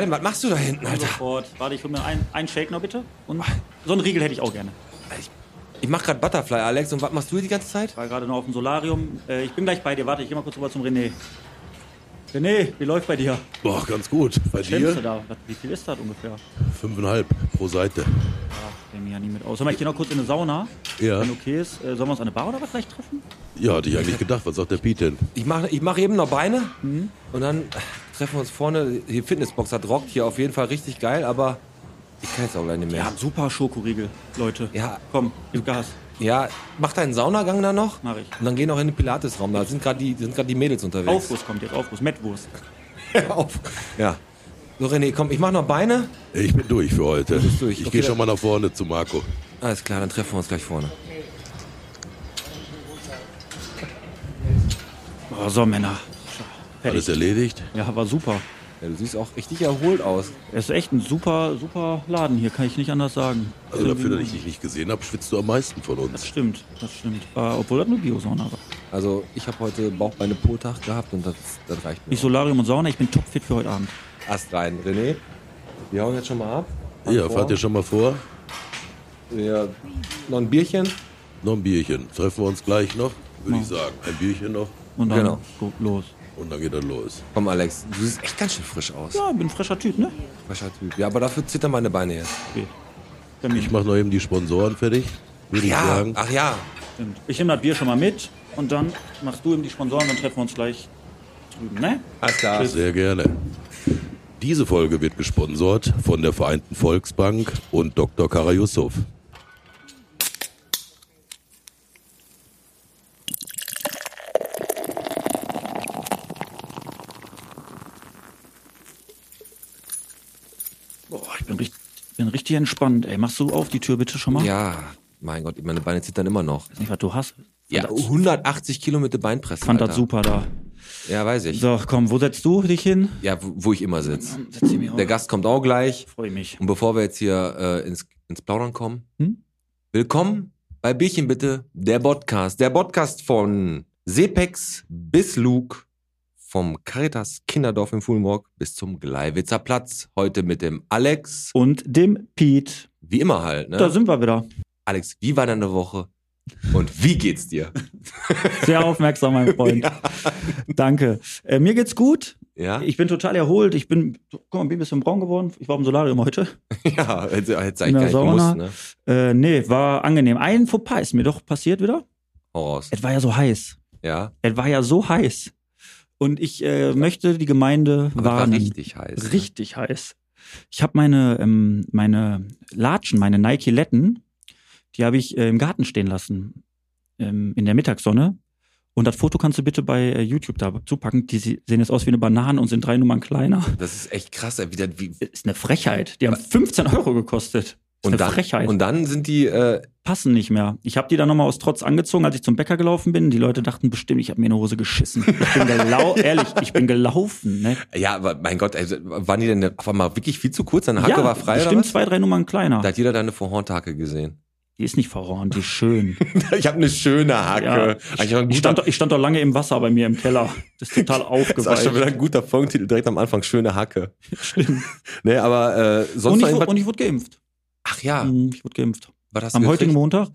Ich nicht, was machst du da hinten, Alter? Sofort. Warte, ich hol mir einen, einen Shake noch bitte. Und so einen Riegel hätte ich auch gerne. Ich, ich mach grad Butterfly, Alex. Und was machst du hier die ganze Zeit? Ich war gerade noch auf dem Solarium. Äh, ich bin gleich bei dir. Warte, ich geh mal kurz rüber zum René. René, wie läuft bei dir? Boah, ganz gut. Bei du dir? da? Was- Wie viel ist das ungefähr? Fünfeinhalb pro Seite. Ach, kenne mich ja nie mit aus. Sag mal, ich gehe noch kurz in eine Sauna. Ja. Wenn okay ist. Äh, sollen wir uns an der Bar oder was gleich treffen? Ja, hatte ich eigentlich gedacht. Was sagt der Pete denn? Ich mach, ich mach eben noch Beine. Mhm. Und dann treffen wir uns vorne. Die Fitnessbox hat rockt hier auf jeden Fall richtig geil, aber ich kann jetzt auch gleich nicht mehr. Ja, super Schokoriegel, Leute. Ja. Komm, gib Gas. Ja, mach deinen Saunagang da noch. Mach ich. Und dann geh noch in den Pilatesraum. Da sind gerade die, sind grad die Mädels unterwegs. Aufguss kommt jetzt, Aufguss. Mettwurst. Auf. Ja. So, René, komm, ich mach noch Beine. Ich bin durch für heute. bist durch. Ich Okay, gehe schon mal nach vorne zu Marco. Alles klar, dann treffen wir uns gleich vorne. Oh, so, Männer. Alles Fertig. erledigt? Ja, war super. Ja, du siehst auch richtig erholt aus. Es ist echt ein super, super Laden hier, kann ich nicht anders sagen. Also dafür, dass ich dich nicht gesehen habe, schwitzt du am meisten von Das uns. stimmt, das stimmt. Äh, obwohl das eine Biosauna war. Also, ich habe heute Bauchbeine pro Tag gehabt und das, das reicht mir. Nicht Solarium und Sauna, ich bin topfit für heute Abend. Ast rein. René, wir hauen jetzt schon mal ab. Ja, fahrt ihr schon mal vor? Ja, noch ein Bierchen. Noch ein Bierchen. Treffen wir uns gleich noch, würde ich sagen. Ein Bierchen noch Und dann Genau. los. Und dann geht er los. Komm, Alex, du siehst echt ganz schön frisch aus. Ja, bin ein frischer Typ, ne? Frischer Typ. Ja, aber dafür zittern meine Beine jetzt. Okay. Ich mache noch eben die Sponsoren fertig, würde ich Ja, sagen. ach ja. stimmt. Ich nehme das Bier schon mal mit und dann machst du eben die Sponsoren, dann treffen wir uns gleich drüben, ne? Alles klar. Sehr gerne. Diese Folge wird gesponsert von der Vereinten Volksbank und Dr. Kara Yusuf. Boah, ich bin richtig, bin richtig entspannt, ey. Machst du auf die Tür bitte schon mal? Ja, mein Gott, meine Beine zittern immer noch. Weiß nicht, was du hast. Ja, Fand das- 180 Kilo mit der Beinpresse. fand das Alter. super da. Ja, weiß ich. So, komm, wo setzt du dich hin? Ja, wo, wo ich immer sitze. Der Gast kommt auch gleich. Freue mich. Und bevor wir jetzt hier äh, ins, ins Plaudern kommen, Hm? willkommen bei Bierchen bitte, der Podcast. Der Podcast von Sepex bis Luke, vom Caritas Kinderdorf in Fulmrock bis zum Gleiwitzer Platz. Heute mit dem Alex. Und dem Pete. Wie immer halt, ne? Da sind wir wieder. Alex, wie war deine Woche? Und wie geht's dir? Sehr aufmerksam, mein Freund. Danke. Äh, mir geht's gut. Ja? Ich bin total erholt. Ich bin, guck mal, bin ein bisschen braun geworden. Ich war im Solarium heute. ja, hätte, In eigentlich gar nicht Sauna. gemusst, ne? Äh, nee, war angenehm. Ein Fauxpas ist mir doch passiert wieder. Hau raus. Es war ja so heiß. Ja, Es war ja so heiß. Und ich äh, möchte die Gemeinde aber war richtig heiß. ne? Richtig heiß. Ich habe meine, ähm, meine Latschen, meine Nike-Letten, die habe ich äh, im Garten stehen lassen. Ähm, in der Mittagssonne. Und das Foto kannst du bitte bei äh, YouTube da zupacken. Die sehen jetzt aus wie eine Banane und sind drei Nummern kleiner. Das ist echt krass, wie, wie, Ist eine Frechheit. Die haben 15 Euro gekostet. Ist und eine dann, Frechheit. und dann sind die, äh, Passen nicht mehr. Ich habe die dann nochmal aus Trotz angezogen, als ich zum Bäcker gelaufen bin. Die Leute dachten bestimmt, ich habe mir eine Hose geschissen. Ich bin gelau ehrlich, ich bin gelaufen. Ne? ja, aber mein Gott, ey, waren die denn auf einmal wirklich viel zu kurz? Deine Hacke ja, war frei oder bestimmt zwei, drei Nummern kleiner. Da hat jeder deine verhornte Hacke gesehen. Die ist nicht verhornt, die ist schön. ich habe eine schöne Hacke. Ja, ich, guter, stand, doch- ich stand doch lange im Wasser bei mir im Keller. Das ist total das ist schon aufgeweicht. wieder ein guter Folgentitel direkt am Anfang, schöne Hacke. Schlimm. Nee, aber äh, sonst Und ich, und ich wurde geimpft. Ach ja, Mhm, Ich wurde geimpft. Am heutigen? Montag.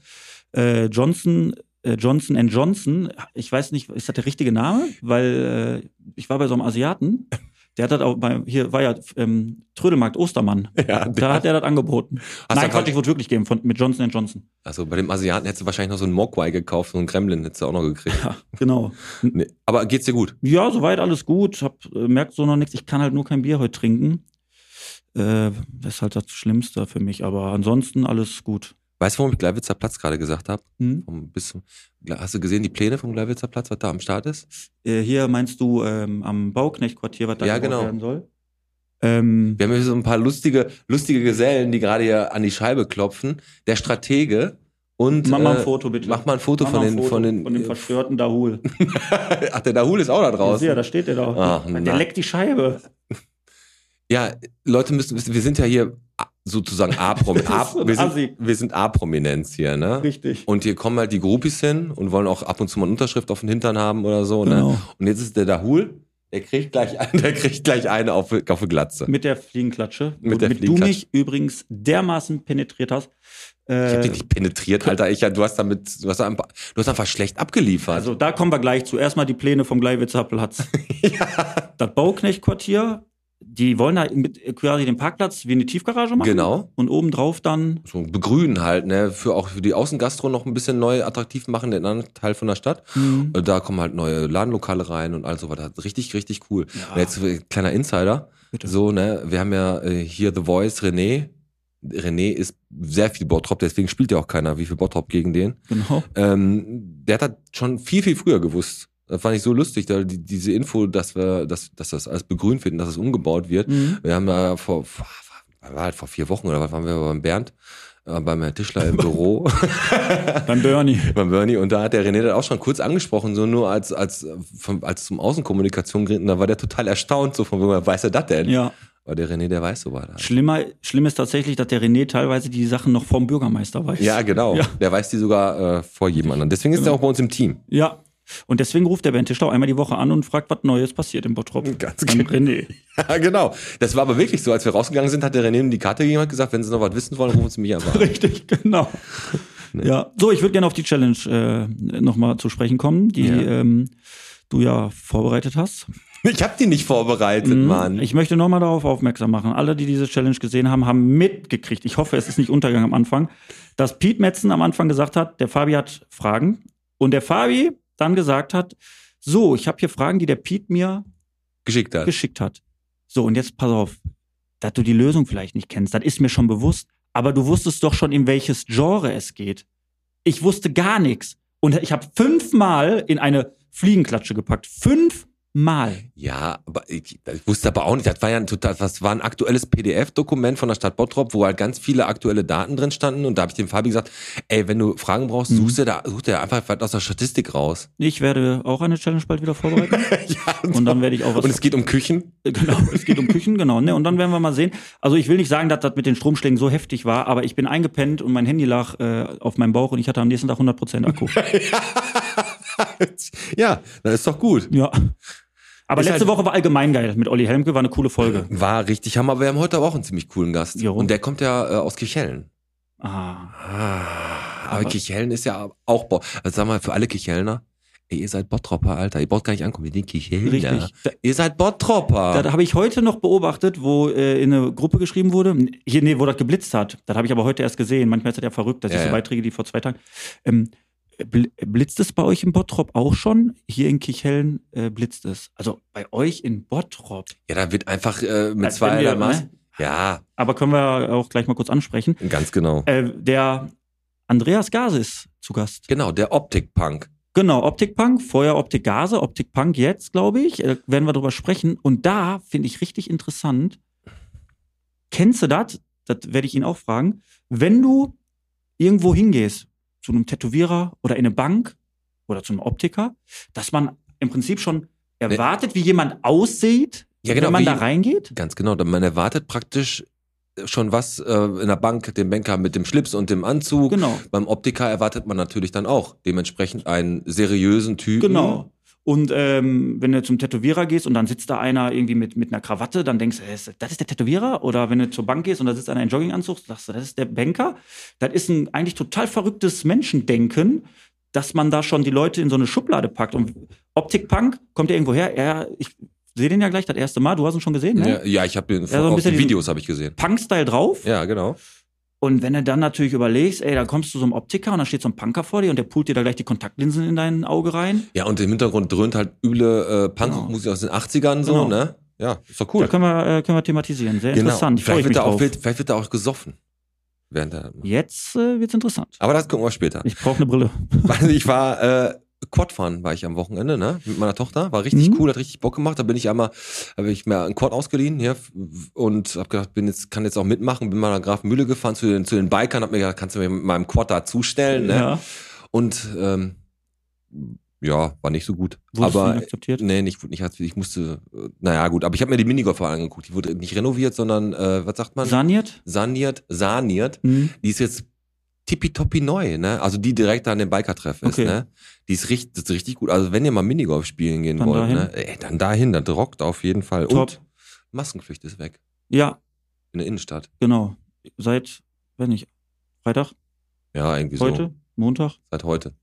Äh, Johnson, äh, Johnson Johnson. Ich weiß nicht, ist das der richtige Name? Weil äh, ich war bei so einem Asiaten. Der hat das auch bei, hier war ja ähm, Trödelmarkt Ostermann. Ja, Da hat er das angeboten. Hast Nein, Quatsch, ich wurde wirklich geimpft von, mit Johnson Johnson. Also bei dem Asiaten hättest du wahrscheinlich noch so einen Mogwai gekauft, so einen Gremlin hättest du auch noch gekriegt. Ja, genau. Nee. Aber geht's dir gut? Ja, soweit alles gut. Hab, äh, merkt so noch nichts. Ich kann halt nur kein Bier heute trinken. Äh, das ist halt das Schlimmste für mich. Aber ansonsten alles gut. Weißt du, warum ich Gleiwitzer Platz gerade gesagt habe? Hm? Bis Hast du gesehen, die Pläne vom Gleiwitzer Platz, was da am Start ist? Äh, hier meinst du ähm, am Bauknechtquartier, was da Ja, genau. werden soll? Ähm, Wir haben hier so ein paar lustige, lustige Gesellen, die gerade hier an die Scheibe klopfen. Der Stratege und mach mal ein äh, Foto bitte. Mach mal ein Foto von ein den, Foto von den. von dem verstörten Dahul. Ach, der Dahul ist auch da Ja, draußen. da steht der da. Ach, der na. leckt die Scheibe. Ja, Leute müssen wissen, wir sind ja hier sozusagen ein wir, sind, wir sind A-Prominenz hier, ne? Richtig. Und hier kommen halt die Groupies hin und wollen auch ab und zu mal eine Unterschrift auf den Hintern haben oder so, Genau. ne? Und jetzt ist der Dahul, Der kriegt gleich, einen- der kriegt gleich eine auf, auf die Glatze. Mit der Fliegenklatsche. Mit der womit du Fliegenklatsche. mich übrigens dermaßen penetriert hast. Ich Äh, hab dich nicht penetriert, Alter. Ich, du hast damit, du hast, einfach, du hast einfach schlecht abgeliefert. also da kommen wir gleich zu. Erstmal die Pläne vom Gleiwitzer Platz. Das Bauknecht-Quartier, die wollen da mit quasi den Parkplatz wie eine Tiefgarage machen. genau. Und obendrauf dann, So begrünen halt, ne? Für auch für die Außengastro noch ein bisschen neu attraktiv machen, den anderen Teil von der Stadt. hm, Und Da kommen halt neue Ladenlokale rein und all so weiter. Richtig, richtig cool. Ja. Und jetzt äh, kleiner Insider. Bitte. So, ne, wir haben ja äh, hier The Voice René. René ist sehr viel Bottrop, deswegen spielt ja auch keiner wie viel Bottrop gegen den. genau. Ähm, der hat das schon viel, viel früher gewusst. Das fand ich so lustig, da die, diese Info, dass wir, dass, dass das alles begrünt wird und dass es umgebaut wird. Mhm. Wir haben ja vor, vor, war halt vor vier Wochen oder was waren wir beim Bernd, äh, beim Herrn Tischler im Büro, Beim Bernie. beim Bernie und da hat der René das auch schon kurz angesprochen, so nur als, als, äh, von, als zum Außenkommunikation geredet und da war der total erstaunt, so von, woher weiß er das denn? Ja. Aber der René, der weiß so was. Halt. Schlimmer, schlimm ist tatsächlich, dass der René teilweise die Sachen noch vom Bürgermeister weiß. Ja, genau. Ja. Der weiß die sogar äh, vor jedem anderen. Deswegen ist er auch bei uns im Team. Ja. Und deswegen ruft der Bernd Tischler einmal die Woche an und fragt, was Neues passiert im Bottrop. Ganz genau. René. Ja, genau. Das war aber wirklich so. Als wir rausgegangen sind, hat der René ihm die Karte gegeben und hat gesagt, wenn Sie noch was wissen wollen, rufen Sie mich einfach an. Richtig, genau. Ja, so, ich würde gerne auf die Challenge äh, nochmal zu sprechen kommen, die Ja. ähm, du ja vorbereitet hast. Ich habe die nicht vorbereitet, Mhm. Mann. Ich möchte nochmal darauf aufmerksam machen. Alle, die diese Challenge gesehen haben, haben mitgekriegt. Ich hoffe, es ist nicht Untergang am Anfang, dass Piet Metzen am Anfang gesagt hat, der Fabi hat Fragen. Und der Fabi dann gesagt hat, so, ich habe hier Fragen, die der Piet mir Geschickt hat. geschickt hat. So, und jetzt pass auf, dass du die Lösung vielleicht nicht kennst, das ist mir schon bewusst, aber du wusstest doch schon, in welches Genre es geht. Ich wusste gar nichts. Und ich habe fünfmal in eine Fliegenklatsche gepackt. Fünfmal. Ja, aber ich, ich wusste aber auch nicht, das war ja ein total, das war ein aktuelles PDF-Dokument von der Stadt Bottrop, wo halt ganz viele aktuelle Daten drin standen und da habe ich dem Fabi gesagt, ey, wenn du Fragen brauchst, Mhm. suchst du da, such dir einfach was aus der Statistik raus. Ich werde auch eine Challenge bald wieder vorbereiten. ja, Und dann werde ich auch was. und es geht um Küchen. Genau, es geht um Küchen, genau. Ne? Und dann werden wir mal sehen. Also ich will nicht sagen, dass das mit den Stromschlägen so heftig war, aber ich bin eingepennt und mein Handy lag äh, auf meinem Bauch und ich hatte am nächsten Tag 100% Akku. ja, das ist doch gut. ja. Aber Ist letzte halt- Woche war allgemein geil mit Olli Helmke, war eine coole Folge. War richtig Hammer, aber wir haben heute aber auch einen ziemlich coolen Gast. Jo. Und der kommt ja äh, aus Kirchhellen. Ah. Ah, aber, Aber- Kirchhellen ist ja auch, also sag mal, für alle Kirchhellner, ey, ihr seid Bottropper, Alter, ihr braucht gar nicht ankommen, wir sind Kirchhellner. Richtig. Da, Ihr seid Bottropper. da habe ich heute noch beobachtet, wo äh, in eine Gruppe geschrieben wurde, hier, nee, wo das geblitzt hat. Das habe ich aber heute erst gesehen. Manchmal ist das ja verrückt, dass Ja, ich so. Beiträge, die vor zwei Tagen. Ähm, blitzt es bei euch in Bottrop auch schon? Hier in Kirchhellen äh, blitzt es. Also bei euch in Bottrop. ja, da wird einfach äh, mit Als zwei wir, Maß. ne? Ja, Aber können wir auch gleich mal kurz ansprechen. ganz genau. Äh, der Andreas Gase ist zu Gast. Genau, der Optik-Punk. Genau, Optikpunk, vorher Optik Gase, Optikpunk jetzt, glaube ich, äh, werden wir drüber sprechen. Und da finde ich richtig interessant. Kennst du das? Das werde ich ihn auch fragen. Wenn du irgendwo hingehst, zu einem Tätowierer oder in eine Bank oder zu einem Optiker, dass man im Prinzip schon erwartet, wie jemand aussieht, Ja, genau, wenn man da reingeht? Ganz genau. Man erwartet praktisch schon was äh, in der Bank, den Banker mit dem Schlips und dem Anzug. Genau. Beim Optiker erwartet man natürlich dann auch dementsprechend einen seriösen Typen. Genau. Und ähm, wenn du zum Tätowierer gehst und dann sitzt da einer irgendwie mit, mit einer Krawatte, dann denkst du, das ist der Tätowierer? Oder wenn du zur Bank gehst und da sitzt einer in Jogginganzug, sagst du, das ist der Banker. Das ist ein eigentlich total verrücktes Menschendenken, dass man da schon die Leute in so eine Schublade packt. Und Optikpunk kommt ja irgendwo her. Er, ich sehe den ja gleich das erste Mal. Du hast ihn schon gesehen, ne? Ja, ja ich habe den so ein bisschen Videos habe ich gesehen. Punk-Style drauf. Ja, genau. Und wenn du dann natürlich überlegst, ey, da kommst du so einem Optiker und da steht so ein Punker vor dir und der pult dir da gleich die Kontaktlinsen in dein Auge rein. Ja, und im Hintergrund dröhnt halt üble äh, Punkmusik aus den 80ern so, Genau. ne? Ja, ist doch Da cool. können wir, äh, können wir thematisieren. Sehr Genau. interessant. Vielleicht ich wird, mich da auch, drauf. wird, vielleicht wird da auch gesoffen. Während der, Jetzt äh, wird's interessant. aber das gucken wir später. Ich brauche eine Brille. Also ich war äh, Quadfahren war ich am Wochenende, ne? Mit meiner Tochter. War richtig Mhm. cool, hat richtig Bock gemacht. Da bin ich einmal, habe ich mir einen Quad ausgeliehen hier und habe gedacht, bin jetzt, kann jetzt auch mitmachen. Bin mal nach Grafenmühle gefahren zu den, zu den Bikern, hab mir gedacht, kannst du mir mit meinem Quad da zustellen, ne? Ja. Und ähm, ja, war nicht so gut. Wurdest du aber nicht akzeptiert? nee, nicht, nicht ich musste, naja gut, aber ich habe mir die Minigolfer angeguckt. Die wurde nicht renoviert, sondern äh, was sagt man? Saniert? Saniert, saniert. Mhm. Die ist jetzt tippitoppi neu, ne? Also die direkt an dem Biker-Treff ist, Okay. ne? Die ist richtig, das ist richtig gut. Also wenn ihr mal Minigolf spielen gehen Dann wollt, dahin. ne? Ey, dann dahin, das rockt auf jeden Fall. Top. Und Maskenpflicht ist weg Ja, in der Innenstadt. genau. Seit, wenn nicht, Freitag, Ja, irgendwie so. heute, Montag. Seit heute.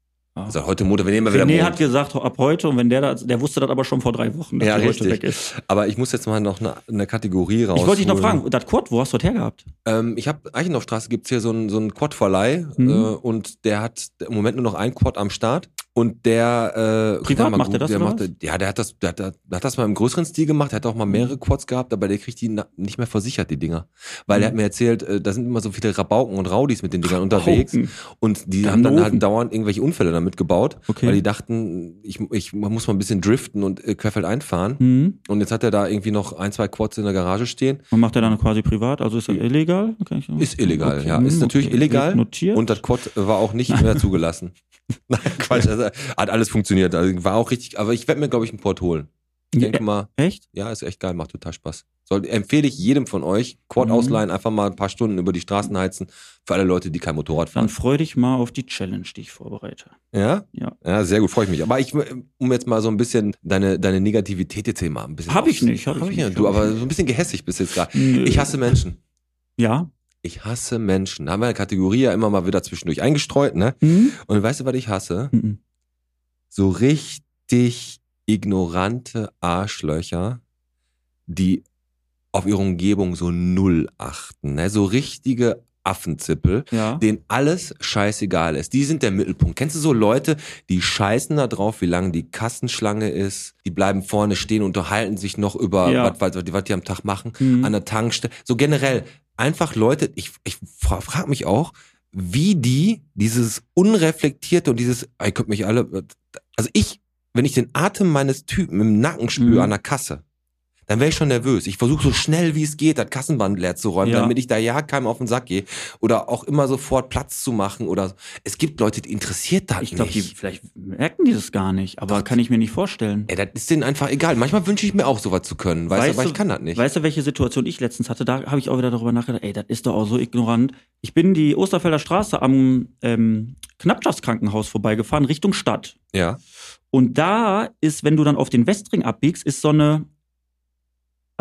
Seit heute Montag, wir nehmen mal wieder René hat gesagt, ab heute, und wenn der das, der wusste das aber schon vor drei Wochen, dass Ja, der heute richtig. weg ist. Aber ich muss jetzt mal noch eine, eine Kategorie raus. Ich wollte dich noch fragen, das Quad, wo hast du das hergehabt? Ähm, ich habe Eichendorffstraße gibt's hier so einen so einen Quad-Verleih Mhm. äh, und der hat im Moment nur noch ein Quad am Start und der äh, Privat mal macht er das, der oder macht, Ja, der hat das, der hat, der hat das mal im größeren Stil gemacht. Der hat auch mal mehrere Quads gehabt, aber der kriegt die nicht mehr versichert die Dinger, weil Mhm. er hat mir erzählt, äh, da sind immer so viele Rabauken und Raudis mit den Dingern unterwegs und die haben dann halt dauernd irgendwelche Unfälle damit gebaut, Okay. weil die dachten, ich, ich muss mal ein bisschen driften und äh, querfeld einfahren. Mhm. Und jetzt hat er da irgendwie noch ein, zwei Quads in der Garage stehen. Und macht er dann quasi privat? Also ist das illegal? Hm. Ist illegal, okay, ja. hm, Ist natürlich okay. illegal. Notiert. Und das Quad war auch nicht mehr zugelassen. Nein, Quatsch, also, hat alles funktioniert. Also, war auch richtig, aber ich werde mir, glaube ich, ein Quad holen. Ich Ja, denke mal, Echt? ja, ist echt geil, macht total Spaß. Soll, empfehle ich jedem von euch, Quad Mhm. ausleihen, einfach mal ein paar Stunden über die Straßen heizen, für alle Leute, die kein Motorrad Dann fahren. freu dich mal auf die Challenge, die ich vorbereite. Ja? Ja. Ja, sehr gut, freue ich mich. Aber ich, um jetzt mal so ein bisschen deine, deine Negativität jetzt hier mal ein bisschen. Hab ich nicht, hab ich nicht, Du, hab ich aber so ein bisschen gehässig bist jetzt gerade. Ich hasse Menschen. Ja. Ich hasse Menschen. Da haben wir eine Kategorie ja immer mal wieder zwischendurch eingestreut, ne? Mhm. Und weißt du, was ich hasse? Mhm. so richtig ignorante Arschlöcher, die auf ihre Umgebung so null achten. Ne? So richtige Affenzippel, Ja. denen alles scheißegal ist. Die sind der Mittelpunkt. Kennst du so Leute, die scheißen da drauf, wie lang die Kassenschlange ist? Die bleiben vorne stehen, unterhalten sich noch über, Ja. was, was, was, die am Tag machen, Mhm. an der Tankstelle. So generell, einfach Leute, ich, ich fra frage mich auch, wie die dieses unreflektierte und dieses, "Ah, ihr könnt mich alle, also ich, wenn ich den Atem meines Typen im Nacken spüre Mhm. an der Kasse, dann wäre ich schon nervös. Ich versuche so schnell wie es geht, das Kassenband leer zu räumen, Ja. damit ich da ja keinem auf den Sack gehe. Oder auch immer sofort Platz zu machen. Oder es gibt Leute, die interessiert das Ich glaube, die nicht. vielleicht merken die das gar nicht, aber Doch. kann ich mir nicht vorstellen. Ey, das ist denen einfach egal. Manchmal wünsche ich mir auch sowas zu können, weißt, Weißt du, aber ich kann das nicht. Weißt du, welche Situation ich letztens hatte? Da habe ich auch wieder darüber nachgedacht, ey, das ist doch auch so ignorant. Ich bin die Osterfelder Straße am ähm, Knappschaftskrankenhaus vorbeigefahren, Richtung Stadt. ja. Und da ist, wenn du dann auf den Westring abbiegst, ist so eine,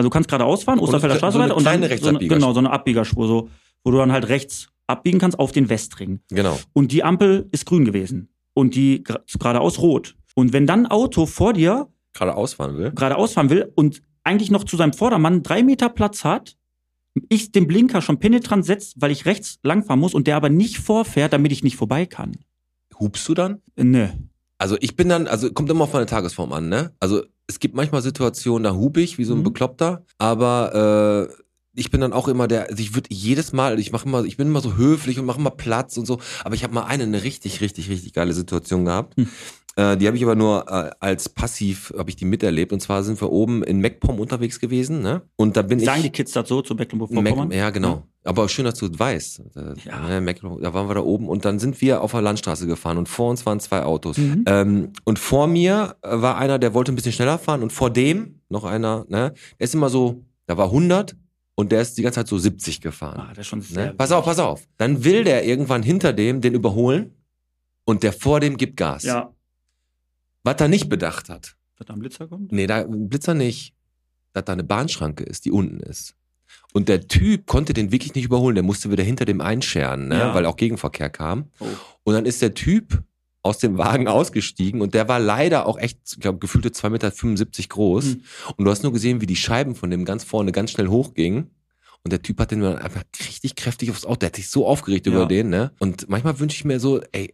also du kannst geradeaus fahren, Osterfelder so Straße weiter und dann so eine, genau, so eine Abbiegerspur, so, wo du dann halt rechts abbiegen kannst auf den Westring. Genau. Und die Ampel ist grün gewesen und die geradeaus rot. Und wenn dann ein Auto vor dir Gerade ausfahren will. geradeaus fahren will und eigentlich noch zu seinem Vordermann drei Meter Platz hat, ich den Blinker schon penetrant setzt, weil ich rechts langfahren muss und der aber nicht vorfährt, damit ich nicht vorbei kann. Hupst du dann? Äh, Ne. Also ich bin dann, also kommt immer auf meine Tagesform an, ne? Also es gibt manchmal Situationen, da hub ich wie so ein Mhm. Bekloppter, aber äh, ich bin dann auch immer der, also ich würde jedes Mal, ich mache immer, ich bin immer so höflich und mache immer Platz und so, aber ich habe mal eine, eine richtig, richtig, richtig geile Situation gehabt. Hm. Äh, die habe ich aber nur äh, als passiv, habe ich die miterlebt. Und zwar sind wir oben in MacPom unterwegs gewesen, ne? Und da bin Sagen ich. die Kids das so zu Mac, Mecklenburg-Vorpommern? ja, genau. Aber schön, dass du es weißt. Äh, Ja. ne, Da waren wir da oben und dann sind wir auf der Landstraße gefahren und vor uns waren zwei Autos. Mhm. Ähm, und vor mir äh, war einer, der wollte ein bisschen schneller fahren und vor dem noch einer, ne, der ist immer so, da war 100 und der ist die ganze Zeit so 70 gefahren. Ah, das ist schon sehr Ne? Pass auf, pass auf. Dann will der irgendwann hinter dem den überholen und der vor dem gibt Gas. Ja. Was er nicht bedacht hat. Dass da ein Blitzer kommt? Nee, da Blitzer nicht. Dass da eine Bahnschranke ist, die unten ist. Und der Typ konnte den wirklich nicht überholen. Der musste wieder hinter dem einscheren, ne? Ja. weil auch Gegenverkehr kam. Oh. Und dann ist der Typ aus dem Wagen ausgestiegen und der war leider auch echt, ich glaube, gefühlte 2,75 Meter groß. Hm. Und du hast nur gesehen, wie die Scheiben von dem ganz vorne ganz schnell hochgingen. Und der Typ hat den dann einfach richtig kräftig aufs Auto. Der hat sich so aufgeregt Ja. über den, ne? Und manchmal wünsche ich mir so, ey,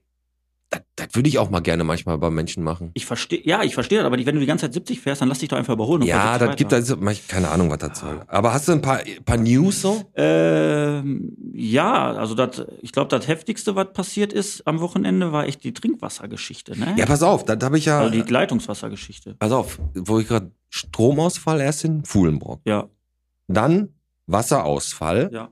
das, das würde ich auch mal gerne manchmal bei Menschen machen. Ich verstehe, ja, ich verstehe das, aber wenn du die ganze Zeit 70 fährst, dann lass dich doch einfach überholen. Ja, 70 das gibt da keine Ahnung, was das soll. Aber hast du ein paar, paar News so? Ähm, ja, also das, ich glaube, das heftigste, was passiert ist am Wochenende, war echt die Trinkwassergeschichte, ne? Ja, pass auf, das habe ich ja. also die Leitungswassergeschichte. pass auf, wo ich gerade Stromausfall erst in Fuhlenbrock. Ja, Dann Wasserausfall. ja.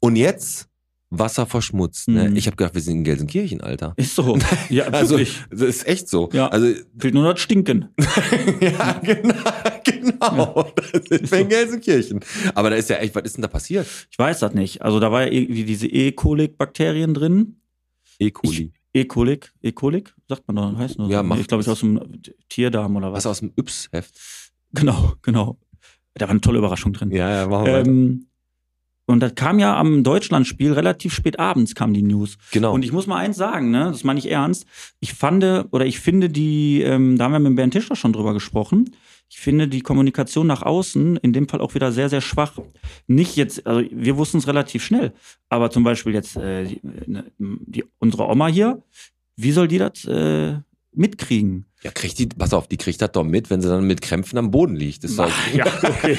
Und jetzt Wasser verschmutzt. Ne? Mhm. Ich habe gedacht, wir sind in Gelsenkirchen, Alter. Ist so. Ja, Also, wirklich. das ist echt so. Ja. Also, Fehlt nur das Stinken. ja, genau, genau. Das sind Ist wir in so. Gelsenkirchen. Aber da ist ja echt, was ist denn da passiert? Ich weiß das nicht. Also da war ja irgendwie diese E. coli-Bakterien drin. E. coli. E. coli, E. coli, sagt man doch, heißt nur Ja, so. Ich glaube, ich das. aus dem Tierdarm oder was. Was aus dem Yps-Heft? Genau, genau. Da war eine tolle Überraschung drin. Ja, ja, machen wir. Ähm, und das kam ja am Deutschlandspiel relativ spät abends kam die News. genau. Und ich muss mal eins sagen, ne, das meine ich ernst. Ich fand oder ich finde die, ähm, da haben wir mit Bernd Tischler schon drüber gesprochen. Ich finde die Kommunikation nach außen in dem Fall auch wieder sehr, sehr schwach. Nicht jetzt, also wir wussten es relativ schnell, aber zum Beispiel jetzt äh, die, ne, die, unsere Oma hier, wie soll die das äh, mitkriegen? ja, kriegt die, pass auf, die kriegt das doch mit, wenn sie dann mit Krämpfen am Boden liegt. Das doch, ja, okay.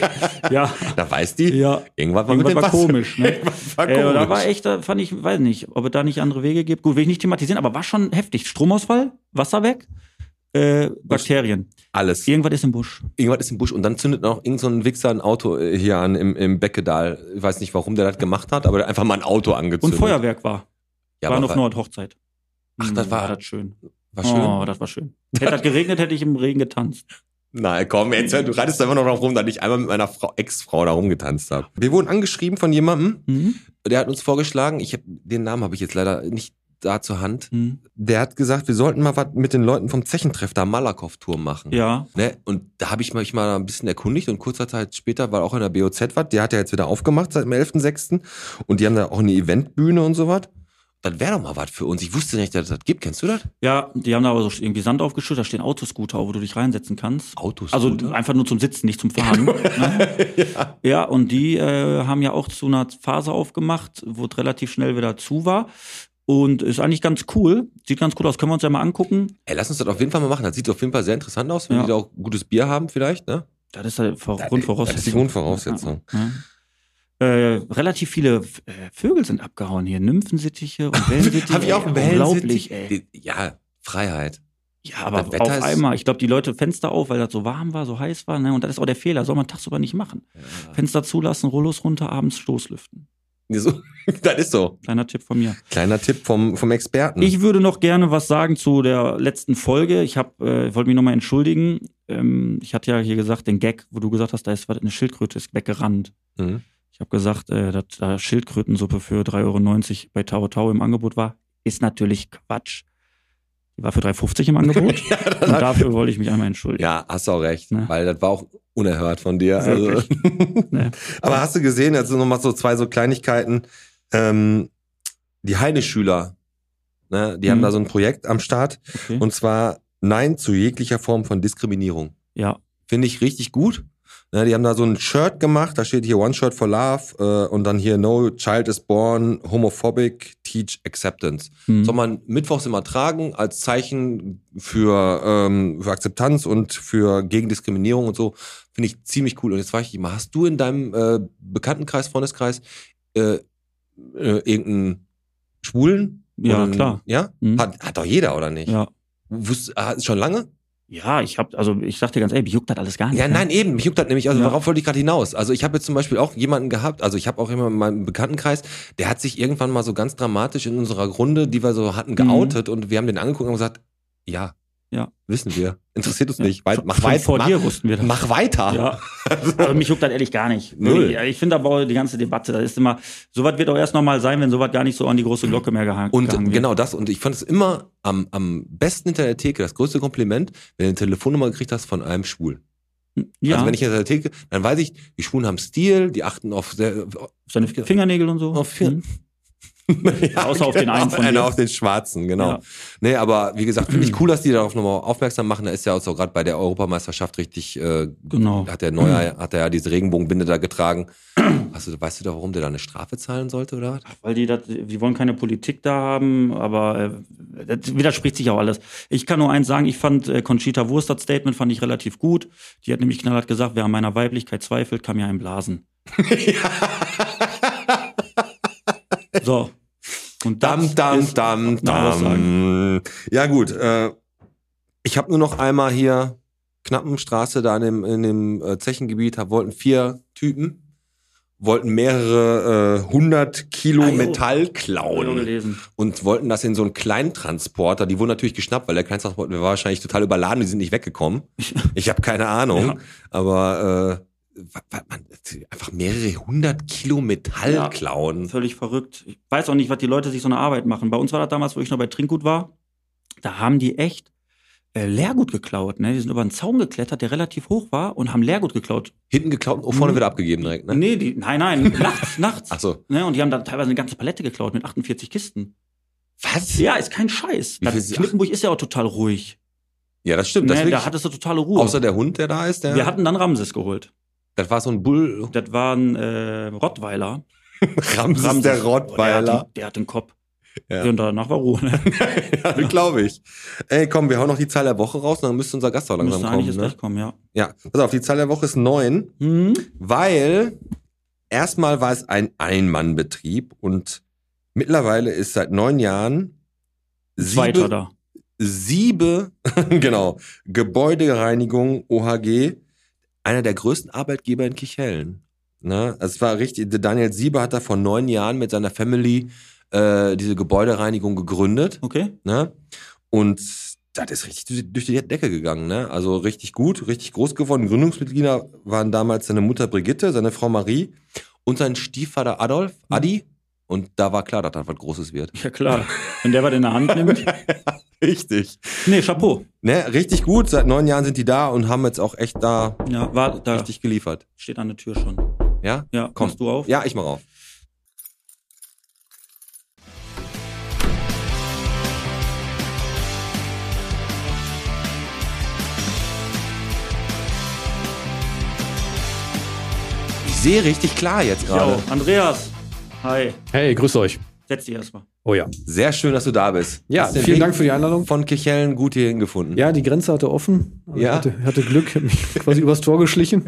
ja, Da weiß die, ja. irgendwas war Irgendwas war komisch, ne? Irgendwas war Äh, da komisch. war echt, da fand ich, weiß nicht, ob es da nicht andere Wege gibt. Gut, will ich nicht thematisieren, aber war schon heftig. Stromausfall, Wasser weg, äh, Bakterien. Alles. Irgendwas ist im Busch. Irgendwas ist im Busch und dann zündet noch irgend so ein Wichser ein Auto äh, hier an im, im Beckedal. Ich weiß nicht, warum der das gemacht hat, aber der hat einfach mal ein Auto Und angezündet. Feuerwerk war. Ja, war, Nord, Hochzeit. Ach, Hm, das war- das schön. War schön. Oh, das war schön. Hätte das geregnet, hätte ich im Regen getanzt. Na komm, jetzt du reitest da immer noch drauf rum, dass ich einmal mit meiner Frau, Ex-Frau da rumgetanzt habe. Wir wurden angeschrieben von jemandem, Mhm. der hat uns vorgeschlagen, ich hab, den Namen habe ich jetzt leider nicht da zur Hand. Mhm. Der hat gesagt, wir sollten mal was mit den Leuten vom Zechentreff da Malakow-Tour machen. Ja. Ne? Und da habe ich mich mal ein bisschen erkundigt und kurzer Zeit später war auch in der BOZ was. Der hat ja jetzt wieder aufgemacht seit dem 11.06. Und die haben da auch eine Eventbühne und sowas. Das wäre doch mal was für uns. Ich wusste nicht, dass es das gibt. Kennst du das? Ja, die haben da aber so irgendwie Sand aufgeschüttet, da stehen Autoscooter, wo du dich reinsetzen kannst. Autos. Also einfach nur zum Sitzen, nicht zum Fahren. ne? ja. Ja, und die äh, haben ja auch zu einer Phase aufgemacht, wo es relativ schnell wieder zu war. Und ist eigentlich ganz cool. Sieht ganz cool aus. Können wir uns ja mal angucken. Ey, lass uns das auf jeden Fall mal machen. Das sieht auf jeden Fall sehr interessant aus, wenn Ja. die da auch gutes Bier haben vielleicht. Ne? Das ist halt Vor- Grundvoraussetzung. das ist die Grundvoraussetzung. Ja. Äh, relativ viele äh, Vögel sind abgehauen hier. Nymphensittiche und Wellensittiche. Habe ich auch einen Unglaublich, ey. Ja, Freiheit. Ja, aber Das Wetter auf einmal. Ich glaube, die Leute Fenster auf, weil das so warm war, so heiß war. Ne? Und das ist auch der Fehler. Soll man tagsüber nicht machen. Fenster zulassen, Rollos runter, abends Stoßlüften. So, das ist so. Kleiner Tipp von mir. Kleiner Tipp vom, vom Experten. Ich würde noch gerne was sagen zu der letzten Folge. Ich hab, äh, wollte mich nochmal entschuldigen. Ähm, ich hatte ja hier gesagt, den Gag, wo du gesagt hast, da ist eine Schildkröte ist weggerannt. mhm. Ich habe gesagt, äh, dass da Schildkrötensuppe für 3,90 Euro bei Tau Tau im Angebot war. Ist natürlich Quatsch. Die war für 3,50 im Angebot. ja, und dafür wollte ich mich einmal entschuldigen. ja, hast du auch recht. Ne? Weil das war auch unerhört von dir. Also. Ne? Aber hast du gesehen, also nochmal so zwei so Kleinigkeiten. Ähm, die Heine-Schüler, ne, die haben Mhm. da so ein Projekt am Start. Okay. Und zwar Nein zu jeglicher Form von Diskriminierung. ja, Finde ich richtig gut. Ne, die haben da so ein Shirt gemacht, da steht hier One Shirt for Love äh, und dann hier No Child is Born, Homophobic, Teach Acceptance. hm. Soll man mittwochs immer tragen als Zeichen für, ähm, für Akzeptanz und für Gegendiskriminierung und so. Finde ich ziemlich cool. Und jetzt frage ich dich mal, hast du in deinem äh, Bekanntenkreis, Freundeskreis äh, äh, irgendeinen Schwulen? Ja, einen- klar. Ja? Mhm. Hat, hat doch jeder, oder nicht? ja. Wusst, ah, schon lange? Ja, ich hab, also ich sag dir ganz ehrlich, mich juckt das alles gar nicht. Ja, ne? nein, eben. Mich juckt das nämlich. Also, Ja. worauf wollte ich gerade hinaus? Also, ich habe jetzt zum Beispiel auch jemanden gehabt, also ich habe auch immer in meinem Bekanntenkreis, der hat sich irgendwann mal so ganz dramatisch in unserer Runde, die wir so hatten, geoutet und wir haben den angeguckt und haben gesagt, ja, Mhm. Ja. wissen wir. Interessiert uns Ja. nicht. Weit, mach weiter. vor mach, dir wussten wir das. mach weiter. Ja. Aber mich juckt das ehrlich gar nicht. Null. Ja, ich finde aber die ganze Debatte, da ist immer, sowas wird auch erst nochmal sein, wenn sowas gar nicht so an die große Glocke mehr gehangen Und gehangen wird. genau das. Und ich fand es immer am, am besten hinter der Theke, das größte Kompliment, wenn du eine Telefonnummer gekriegt hast von einem Schwul. Ja, Also wenn ich hinter der Theke, dann weiß ich, die Schwulen haben Stil, die achten auf sehr, seine Fingernägel und so. Auf Fin- Hm. Außer auf den einen von Einer auf den schwarzen, genau. Ja. Nee, aber wie gesagt, finde ich cool, dass die darauf nochmal aufmerksam machen. Da ist ja auch so gerade bei der Europameisterschaft richtig, äh, Genau. hat der Neuer, hat er ja diese Regenbogenbinde da getragen. Hast du, weißt du da, warum der da eine Strafe zahlen sollte, oder was? Weil die das, die wollen keine Politik da haben, aber äh, das widerspricht sich auch alles. Ich kann nur eins sagen, ich fand äh, Conchita Wurst das Statement fand ich relativ gut. Die hat nämlich knallhart gesagt, wer an meiner Weiblichkeit zweifelt, kann mir einen blasen. So. Und dam, eine Aussage. dam. Ja gut, äh, ich habe nur noch einmal hier Knappenstraße da in dem, in dem äh, Zechengebiet, da wollten vier Typen wollten mehrere äh, hundert Kilo Ah. Metall Hab klauen und wollten das in so einen Kleintransporter. Die wurden natürlich geschnappt, weil der Kleintransporter war wahrscheinlich total überladen. Die sind nicht weggekommen. Ich habe keine Ahnung, Ja. aber äh, einfach mehrere hundert Kilo Metall Ja. klauen. Völlig verrückt. Ich weiß auch nicht, was die Leute sich so eine Arbeit machen. Bei uns war das damals, wo ich noch bei Trinkgut war, da haben die echt äh, Leergut geklaut. Ne? Die sind über einen Zaun geklettert, der relativ hoch war und haben Leergut geklaut. Hinten geklaut und vorne Mhm. wieder abgegeben direkt. Ne? Nee, die, nein, nein, nachts, nachts. Ach so. Ne? Und die haben dann teilweise eine ganze Palette geklaut mit 48 Kisten. Was? Ja, ist kein Scheiß. Das Knippenburg ist ja auch total ruhig. Ja, das stimmt. Das ne? Da hattest du totale Ruhe. außer der Hund, der da ist, der, Wir hatten dann Ramses geholt. Das war so ein Bull. Das war ein äh, Rottweiler. Ramses, Ramses. der Rottweiler. der hat den Kopf. Ja. Und danach war Ruhe. Ne? ja, glaube ich. Ey, komm, wir hauen noch die Zahl der Woche raus, dann müsste unser Gast auch langsam Müsste kommen. eigentlich jetzt Ne? kommen, ja. Ja, pass auf, die Zahl der Woche ist neun, Hm? weil erstmal war es ein Ein-Mann-Betrieb und mittlerweile ist seit neun Jahren Zweiter siebe, da. siebe genau, Gebäudereinigung OHG, einer der größten Arbeitgeber in Kichellen. Ne? Es war richtig, Daniel Siebe hat da vor neun Jahren mit seiner Family äh, diese Gebäudereinigung gegründet. Okay. Ne? Und das ist richtig durch- die Decke gegangen. Ne? Also richtig gut, richtig groß geworden. Gründungsmitglieder waren damals seine Mutter Brigitte, seine Frau Marie und sein Stiefvater Adolf, Adi. Und da war klar, dass das was Großes wird. Ja, klar. Wenn der was in der Hand nimmt. Richtig. Nee, Chapeau. Ne, richtig gut. Seit neun Jahren sind die da und haben jetzt auch echt da Ja, war, da richtig geliefert. steht an der Tür schon. Ja? Ja, Komm. kommst du auf? Ja, ich mach auf. Ich sehe richtig klar jetzt gerade. Andreas. Hi. Hey, grüß euch. Setz dich erstmal. Oh ja. Sehr schön, dass du da bist. Ja, vielen Weg Dank für die Einladung. Von Kichellen gut hierhin gefunden. Ja, die Grenze hatte offen. Also Ja. Ich hatte, hatte Glück, hab mich quasi übers Tor geschlichen.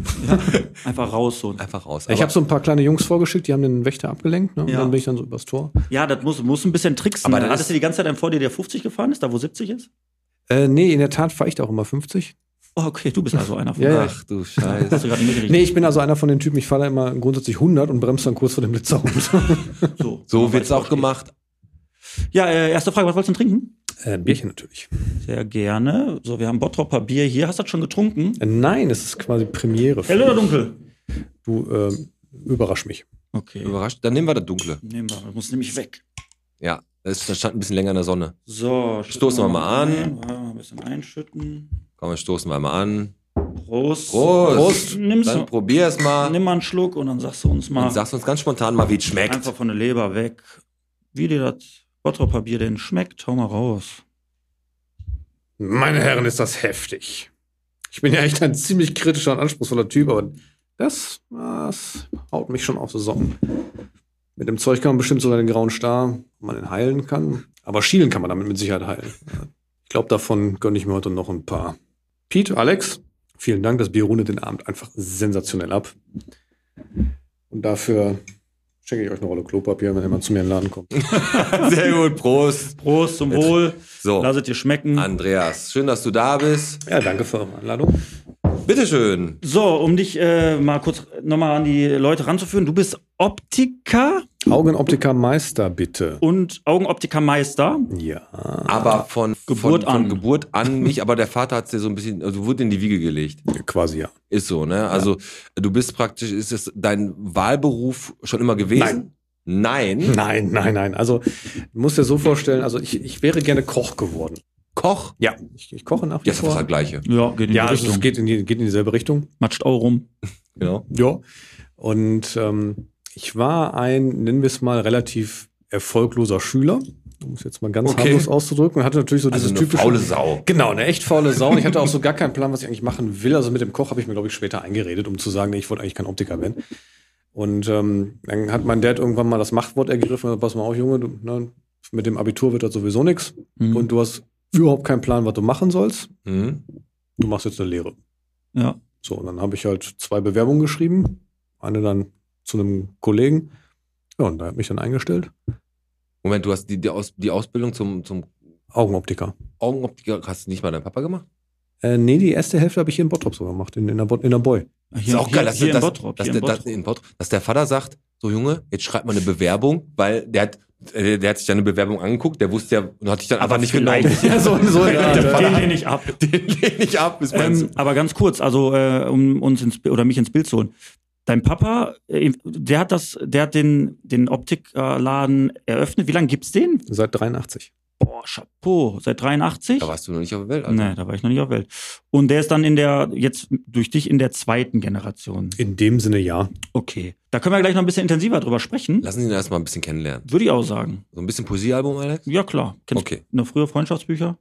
Einfach raus so. Einfach raus. ich habe so ein paar kleine Jungs vorgeschickt, die haben den Wächter abgelenkt. Ne? Und Ja. dann bin ich dann so übers Tor. Ja, das muss, muss ein bisschen tricksen. Aber Aber das Hattest du ist- die ganze Zeit einen vor dir, der 50 gefahren ist, da wo 70 ist? Äh, nee, in der Tat fahre ich da auch immer 50. Oh, okay, du bist also einer von Ja, ja. Ach du Hast Scheiße. du gerade nicht? Nee, ich bin also einer von den Typen, ich fahre da immer grundsätzlich 100 und bremse dann kurz vor dem Blitzer runter. So, So wird's weiß, auch gemacht. Ja, äh, erste Frage, was wolltest du denn trinken? äh, ein Bierchen natürlich. Sehr gerne. So, wir haben Bottropper Bier hier. Hast du das schon getrunken? Äh, nein, es ist quasi Premiere. Hell oder dunkel? Du äh, überrasch mich. Okay. Überrascht. Dann nehmen wir das Dunkle. Nehmen wir. Das muss nämlich weg. Ja, das stand ein bisschen länger in der Sonne. So, Stoßen wir mal an. Ein bisschen einschütten. Komm, wir stoßen wir mal an. Prost. Prost. Prost. Nimmst Dann probier es mal. nimm mal einen Schluck und dann sagst du uns mal Und sagst uns ganz spontan mal, wie es schmeckt. einfach von der Leber weg, wie dir das Bottropper Bier denn schmeckt. Hau mal raus. Meine Herren, ist das heftig. Ich bin ja echt ein ziemlich kritischer und anspruchsvoller Typ, aber das, das haut mich schon auf die Socken. Mit dem Zeug kann man bestimmt sogar den grauen Star, wo man den heilen kann. Aber schielen kann man damit mit Sicherheit heilen. Ich glaube, davon gönne ich mir heute noch ein paar. Pete, Alex, vielen Dank. Das Bier rundet den Abend einfach sensationell ab. Und dafür schenke ich euch eine Rolle Klopapier, wenn jemand zu mir in den Laden kommt. Sehr gut, Prost. Prost zum Wohl. So, Lass es dir schmecken. Andreas, schön, dass du da bist. Ja, danke für eure Einladung. Bitteschön. So, um dich äh, mal kurz nochmal an die Leute ranzuführen. Du bist Optiker Augenoptiker Meister, bitte. und Augenoptikermeister. Ja. Aber von Geburt von, von an. Geburt an nicht, aber der Vater hat dir so ein bisschen, also wurde in die Wiege gelegt. Quasi ja. Ist so, ne? Also du bist praktisch, ist es dein Wahlberuf schon immer gewesen? Nein. Nein, nein, nein. Also, du musst dir so vorstellen, also ich, ich wäre gerne Koch geworden. Koch? Ja. Ich, ich koche nach wie Ja, ist doch vor. das Gleiche. Ja, geht in Ja, die also Richtung. es geht in, die, geht in dieselbe Richtung. Matscht auch rum. Genau. Ja. Und ähm, ich war ein, nennen wir es mal, relativ erfolgloser Schüler, um es jetzt mal ganz Okay. harmlos auszudrücken. Und hatte natürlich so Also dieses eine typische. faule Sau. Genau, eine echt faule Sau. Und ich hatte auch so gar keinen Plan, was ich eigentlich machen will. Also mit dem Koch habe ich mir, glaube ich, später eingeredet, um zu sagen, nee, ich wollte eigentlich kein Optiker werden. Und ähm, dann hat mein Dad irgendwann mal das Machtwort ergriffen. und gesagt, Pass mal auf, Junge, du, ne, mit dem Abitur wird das sowieso nichts. Mhm. Und du hast überhaupt keinen Plan, was du machen sollst. Mhm. Du machst jetzt eine Lehre. ja. So, und dann habe ich halt zwei Bewerbungen geschrieben. Eine dann zu einem Kollegen. Ja, und da hat mich dann eingestellt. Moment, du hast die, die, Aus, die Ausbildung zum, zum Augenoptiker. Augenoptiker, hast du nicht mal dein Papa gemacht? Äh, nee, die erste Hälfte habe ich hier in Bottrop sogar gemacht, in, in, der, Bo in der Boy. Das ist auch geil, dass, hier dass, in Bottrop. dass, hier in dass, Bottrop. in Bottrop, dass der Vater sagt, so Junge, jetzt schreib mal eine Bewerbung, weil der hat, äh, der hat sich deine Bewerbung angeguckt, der wusste ja, und hat dich dann Aber einfach nicht genommen. Ja, so, so ja, Den ja. lehne ich ab. Den lehne ich ab. Ist Ähm, aber ganz kurz, also äh, um uns ins oder mich ins Bild zu holen. Dein Papa, äh, der hat das, der hat den den Optikladen eröffnet. Wie lange gibt's den? Seit 83. Boah, Chapeau, seit 83? da warst du noch nicht auf der Welt, Alter. Nee, da war ich noch nicht auf Welt. Und der ist dann in der, jetzt durch dich in der zweiten Generation. In dem Sinne ja. Okay. Da können wir gleich noch ein bisschen intensiver drüber sprechen. Lassen Sie ihn erstmal ein bisschen kennenlernen. Würde ich auch sagen. So ein bisschen Poesiealbum, Alex? Ja, klar. Kennst Okay. du noch frühe Freundschaftsbücher?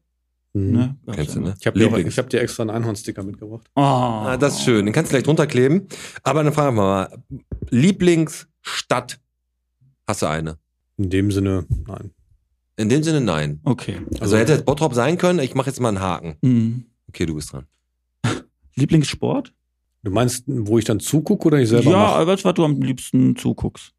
Mhm. Ne? Kennst du, ne? Ich habe dir, hab dir extra einen Einhornsticker mitgebracht. Oh. Ah, das ist schön. Den kannst du gleich drunter kleben. Aber dann fragen wir mal, Lieblingsstadt. Hast du eine? In dem Sinne, nein. In dem Sinne nein. Okay. Also hätte es Bottrop sein können, ich mache jetzt mal einen Haken. Mhm. Okay, du bist dran. Lieblingssport? Du meinst, wo ich dann zugucke oder ich selber ja, mache? aber was du am liebsten zuguckst.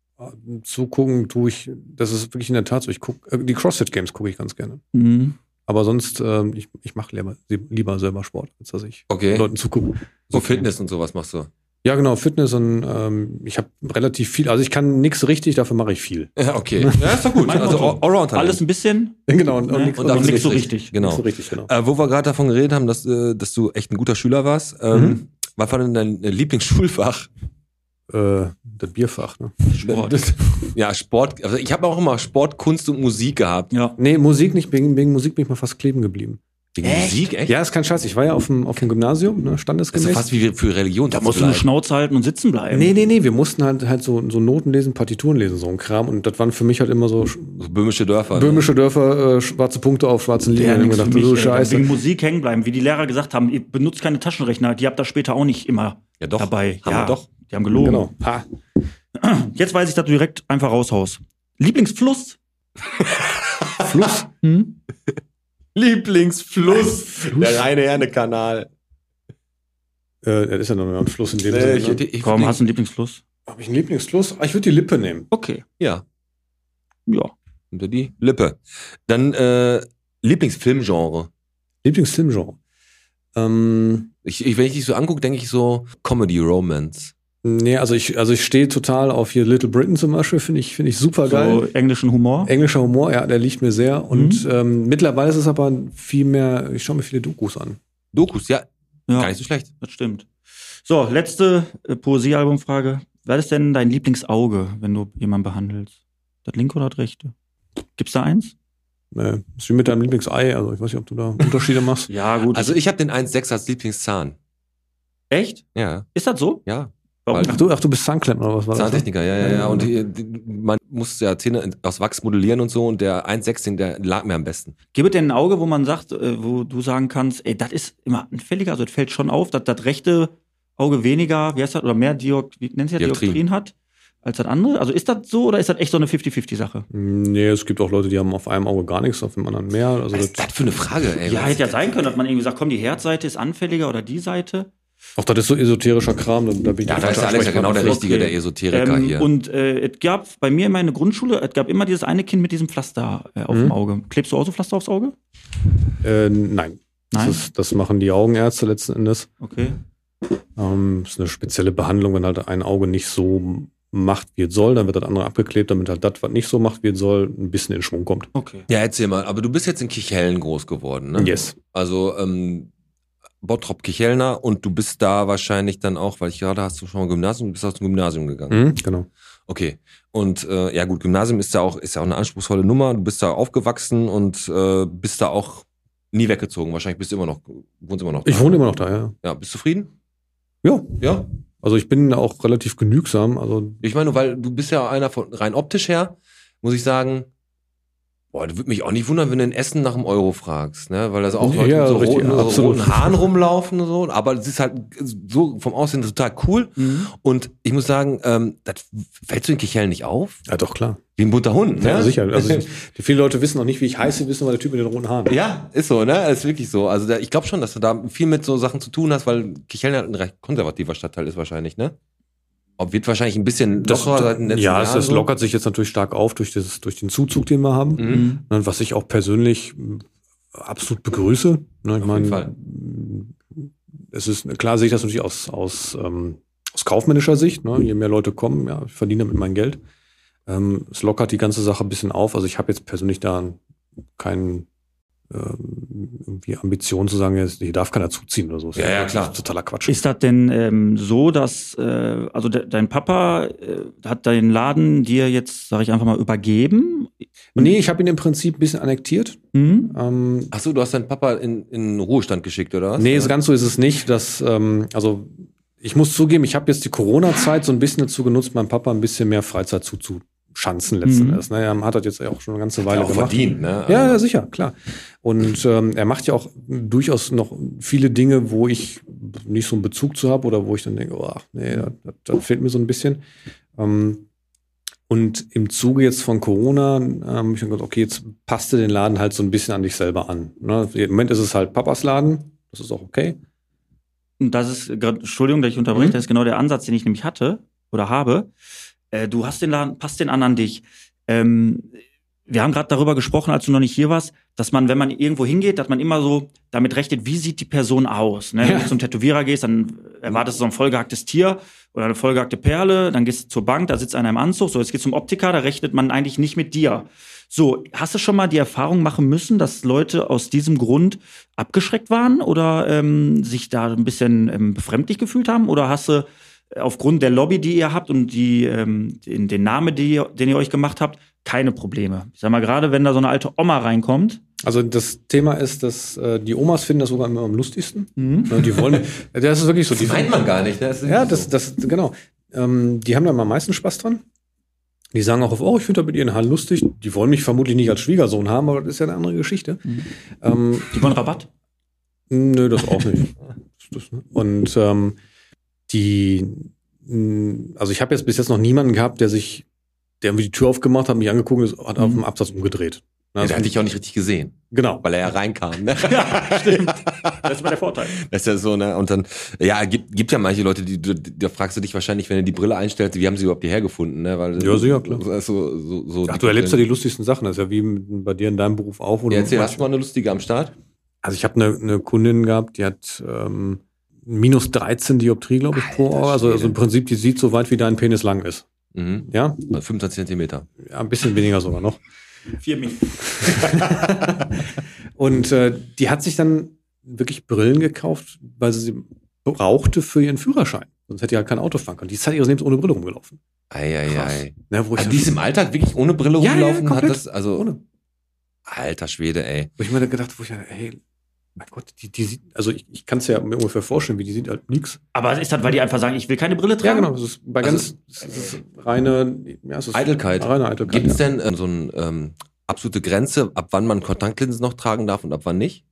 Zugucken tue ich, das ist wirklich in der Tat so. Ich guck, äh, die CrossFit Games gucke ich ganz gerne. Mhm. Aber sonst, ähm, ich, ich mache lieber, lieber selber Sport, als dass ich Okay. Leuten zugucke. So Fitness und sowas machst du. Ja, genau, Fitness und ähm, ich habe relativ viel, also ich kann nichts richtig, dafür mache ich viel. Ja, okay. Ja, ist doch gut. Also. Allround Alles ein bisschen Genau, und, ne? nix- und, dafür nix nichts so richtig. richtig. Genau. So richtig, genau. Äh, wo wir gerade davon geredet haben, dass, äh, dass du echt ein guter Schüler warst. Ähm, Mhm. Was war denn dein äh, Lieblingsschulfach? Äh, das Bierfach, ne? Sport. Ja, Sport. Also ich habe auch immer Sport, Kunst und Musik gehabt. Ja. Nee, Musik nicht, wegen, wegen Musik bin ich mal fast kleben geblieben. Wegen Echt? Musik, echt? Ja, ist kein Scheiß. Ich war ja auf dem, auf dem Gymnasium, ne, Das ist standesgemäß. fast wie für Religion. Da musst du eine Schnauze halten und sitzen bleiben. Nee, nee, nee, wir mussten halt, halt so, so Noten lesen, Partituren lesen, so ein Kram. Und das waren für mich halt immer so sch- So böhmische Dörfer. ne? böhmische Dörfer, äh, schwarze Punkte auf schwarzen Ja, Linien. nix ich mir mich, gedacht, so. Scheiße. Wegen Musik hängen bleiben. Wie die Lehrer gesagt haben, ihr benutzt keine Taschenrechner. Die habt ihr später auch nicht immer Ja, doch. dabei. Haben ja, wir doch. Die haben gelogen. Genau. Ha. Jetzt weiß ich, dass du direkt einfach raushaust. Lieblingsfluss? Fluss. Hm? Lieblingsfluss. Der reine Herne-Kanal. Äh, das ist ja noch ein Fluss in dem Äh, ich, Sinne. ich, ich, Warum hast du einen Lieblingsfluss? Habe ich einen Lieblingsfluss? Ah, ich würde die Lippe nehmen. Okay. Ja, Ja. unter die Lippe. Dann äh, Lieblingsfilmgenre. Lieblingsfilmgenre. Ähm, Ich, ich, wenn ich dich so angucke, denke ich so Comedy, Romance. Nee, also ich, also ich stehe total auf hier Little Britain zum Beispiel, finde ich, finde ich super geil. So englischen Humor. Englischer Humor, ja, der liegt mir sehr. Und ähm, mittlerweile ist es aber viel mehr, ich schaue mir viele Dokus an. Dokus, ja, Ja, gar nicht so schlecht. das stimmt. So, letzte äh, Poesiealbumfrage. Was ist denn dein Lieblingsauge, wenn du jemanden behandelst? Das linke oder das rechte? Gibt's da eins? Ne, ist wie mit deinem Lieblingsei, also ich weiß nicht, ob du da Unterschiede machst. Ja, gut. Also ich habe den 1,6 als Lieblingszahn. echt? Ja, Ist das so? ja. Warum? Ach du, ach, du bist Zahnklempner oder was war das? Zahntechniker, ja, ja, ja. Und die, die, man muss ja Zähne aus Wachs modellieren und so. Und der 1,6, den, der lag mir am besten. Gibt es denn ein Auge, wo man sagt, äh, wo du sagen kannst, ey, das ist immer anfälliger, also es fällt schon auf, dass das rechte Auge weniger, wie heißt das, oder mehr Diok, wie nennt sich das, Dioptrien. Dioptrien hat, als das andere? Also ist das so oder ist das echt so eine 50-50-Sache? Nee, es gibt auch Leute, die haben auf einem Auge gar nichts, auf dem anderen mehr. Also Was ist das, das für eine Frage, ey? Ja, hätte ja sein können, dass man irgendwie sagt, komm, die Herzseite ist anfälliger oder die Seite. Auch das ist so esoterischer Kram, da, da bin ich Ja, da ist Alex ja genau der. Richtige, Okay. der Esoteriker Ähm, hier. Und äh, es gab bei mir in meiner Grundschule, es gab immer dieses eine Kind mit diesem Pflaster äh, auf dem Mhm. Auge. Klebst du auch so Pflaster aufs Auge? Äh, nein. Nein? Das, ist, das machen die Augenärzte letzten Endes. Okay. Ähm, das ist eine spezielle Behandlung, wenn halt ein Auge nicht so macht, wie es soll, dann wird das andere abgeklebt, damit halt das, was nicht so macht, wie es soll, ein bisschen in Schwung kommt. Okay. ja, erzähl mal. Aber du bist jetzt in Kichellen groß geworden, ne? Yes. Also ähm, Bottrop Kichelner und du bist da wahrscheinlich dann auch, weil ich gerade hast du schon mal Gymnasium, du bist aus dem Gymnasium gegangen. Mhm, genau. Okay. Und äh, ja gut, Gymnasium ist ja auch ist ja auch eine anspruchsvolle Nummer. Du bist da aufgewachsen und äh, bist da auch nie weggezogen. Wahrscheinlich bist du immer noch wohnst immer noch. Da. Ich wohne immer noch da, ja. Ja, bist du zufrieden? Ja. Ja. Also ich bin auch relativ genügsam. Also Ich meine, weil du bist ja einer von rein optisch her, muss ich sagen. Boah, das würde mich auch nicht wundern, wenn du in Essen nach einem Euro fragst, ne? Weil da so auch Leute Ja, mit so richtig, roten, so roten Haaren rumlaufen und so. Aber es ist halt so vom Aussehen total cool. Mhm. Und ich muss sagen, ähm, das fällt so in Kichellen nicht auf. ja, doch klar. Wie ein bunter Hund, ne? Ja, sicher. Also viele Leute wissen auch nicht, wie ich heiße, wissen aber der Typ mit den roten Haaren. Ja, ist so, ne? Ist wirklich so. Also da, ich glaube schon, dass du da viel mit so Sachen zu tun hast, weil Kichellen halt ein recht konservativer Stadtteil ist wahrscheinlich, ne? Wird wahrscheinlich ein bisschen Das, lockerer seit den letzten ja, Jahren. es, das so. lockert sich jetzt natürlich stark auf durch, dieses, durch den Zuzug, den wir haben. Mhm. Ne, Was ich auch persönlich mh, absolut begrüße. Ne, ich Auf meine, jeden Fall. mh, es ist, klar sehe ich das natürlich aus, aus, ähm, aus kaufmännischer Sicht. Ne? Je mehr Leute kommen, ja, ich verdiene damit mein Geld. Ähm, es lockert die ganze Sache ein bisschen auf. Also ich habe jetzt persönlich da keinen irgendwie Ambition zu sagen, jetzt, hier darf keiner zuziehen oder so. Ja, ja, klar. Das ist totaler Quatsch. Ist das denn ähm, so, dass äh, also de dein Papa äh, hat deinen Laden dir jetzt, sage ich einfach mal, übergeben? nee, ich habe ihn im Prinzip ein bisschen annektiert. Mhm. Ähm, Ach so, du hast deinen Papa in, in Ruhestand geschickt, oder was? nee, so ganz so ist es nicht. Dass, ähm, also ich muss zugeben, ich habe jetzt die Corona-Zeit so ein bisschen dazu genutzt, meinem Papa ein bisschen mehr Freizeit zuzuschanzen letzten Mhm. Endes. Ne? Er hat das jetzt auch schon eine ganze Hat Weile er auch gemacht. verdient, ne? Ja, ja, sicher, klar. Und ähm, er macht ja auch durchaus noch viele Dinge, wo ich nicht so einen Bezug zu habe oder wo ich dann denke, oh, nee, das, das, fehlt mir so ein bisschen. Ähm, und im Zuge jetzt von Corona ähm, habe ich dann gedacht, okay, jetzt passt du den Laden halt so ein bisschen an dich selber an. Ne? Im Moment ist es halt Papas Laden, das ist auch okay. Und das ist, grad- Entschuldigung, dass ich unterbreche, Mhm. das ist genau der Ansatz, den ich nämlich hatte oder habe. Äh, du hast den Laden, passt den an an dich. Ähm, wir haben gerade darüber gesprochen, als du noch nicht hier warst, dass man, wenn man irgendwo hingeht, dass man immer so damit rechnet, wie sieht die Person aus. Ne? Wenn du zum Tätowierer gehst, dann erwartest du so ein vollgehacktes Tier oder eine vollgehackte Perle, dann gehst du zur Bank, da sitzt einer im Anzug, so jetzt geht's zum Optiker, da rechnet man eigentlich nicht mit dir. So, hast du schon mal die Erfahrung machen müssen, dass Leute aus diesem Grund abgeschreckt waren oder ähm, sich da ein bisschen ähm, befremdlich gefühlt haben? Oder hast du aufgrund der Lobby, die ihr habt und die, ähm, den, den Namen, die, ihr- den ihr euch gemacht habt, keine Probleme? Ich sag mal, gerade wenn da so eine alte Oma reinkommt. Also das Thema ist, dass äh, die Omas finden das sogar immer am lustigsten. Mhm. Ne, Die wollen, das ist wirklich so. Die Das meint man gar nicht, ne? Das ist Ja, so. das, das, genau. Ähm, die haben da am meisten Spaß dran. Die sagen auch auf, oh, ich finde da mit ihren Haaren lustig. Die wollen mich vermutlich nicht als Schwiegersohn haben, aber das ist ja eine andere Geschichte. Mhm. Ähm, Die wollen Rabatt. nö, das auch nicht. Ne? und ähm, die, mh, also ich habe jetzt bis jetzt noch niemanden gehabt, der sich, der irgendwie die Tür aufgemacht hat, mich angeguckt und hat auf Mhm. dem Absatz umgedreht. Ja, der hat dich auch nicht richtig gesehen, genau. weil er ja reinkam. Ne? Ja, stimmt. Das ist mal der Vorteil. Das ist ja so, ne? Und dann, ja, gibt, gibt ja manche Leute, die, du- da fragst du dich wahrscheinlich, wenn du die Brille einstellst, wie haben sie überhaupt hierher gefunden, ne? Weil, Ja, sicher, klar. So, so, so, Ach, du erlebst ja die lustigsten Sachen. Das ist ja wie bei dir in deinem Beruf auch. du Ja, erzähl, hast du mal eine lustige am Start? Also ich habe eine, eine Kundin gehabt, die hat ähm, minus 13 Dioptrie, glaube ich, pro Alter Auge. Also, also im Prinzip, die sieht so weit, wie dein Penis lang ist. Mhm. Ja, 25 Zentimeter. ja ein bisschen weniger sogar noch. Vier Minuten. Und äh, die hat sich dann wirklich Brillen gekauft, weil sie sie brauchte für ihren Führerschein. Sonst hätte die halt kein Auto fahren können. Die ist Zeit ihres Lebens ohne Brille rumgelaufen. Eieiei. Ne, wo ich, Also die ist im Alltag wirklich ohne Brille Ja, ja, rumgelaufen? hat komplett. das, also, ohne. alter Schwede, ey. Wo ich mir dann gedacht, wo ich hey, mein Gott, die, die sieht, also ich, ich kann es ja mir ungefähr vorstellen, wie die sieht halt nix. Aber ist das, weil die einfach sagen, ich will keine Brille Ja, tragen? genau. Das ist bei Also ganz das ist reine ja, es ist Eitelkeit. Reine Eitelkeit. Gibt es ja. denn ähm, so eine ähm, absolute Grenze, ab wann man Kontaktlinsen noch tragen darf und ab wann nicht?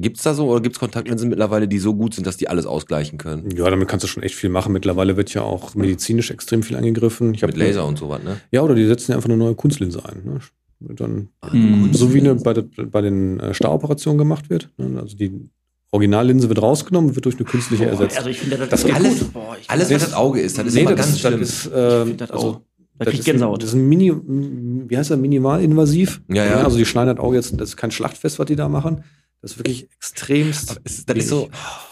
Gibt's da so oder gibt's Kontaktlinsen mittlerweile, die so gut sind, dass die alles ausgleichen können? Ja, damit kannst du schon echt viel machen. Mittlerweile wird ja auch medizinisch extrem viel angegriffen. Mit Laser und sowas, ne? Ja, oder die setzen ja einfach eine neue Kunstlinse ein. Ne? Dann, Ah, Mhm. So wie eine bei, bei den äh, Staroperationen gemacht wird. Ne? Also die Originallinse wird rausgenommen, wird durch eine künstliche Boah, ersetzt. Also ich finde das, Das geht alles- gut. Boah, Alles, was das- Auge ist, das ist Nee, immer das ganz ist, das schlimm. ist, äh, das also, auch. Da das krieg ich ist, Gänsehaut. das ist ein Mini, wie heißt das, minimalinvasiv. Ja, ja. Also die schneiden das Auge jetzt, das ist kein Schlachtfest, was die da machen. Das ist wirklich extremst. Aber es- das ist so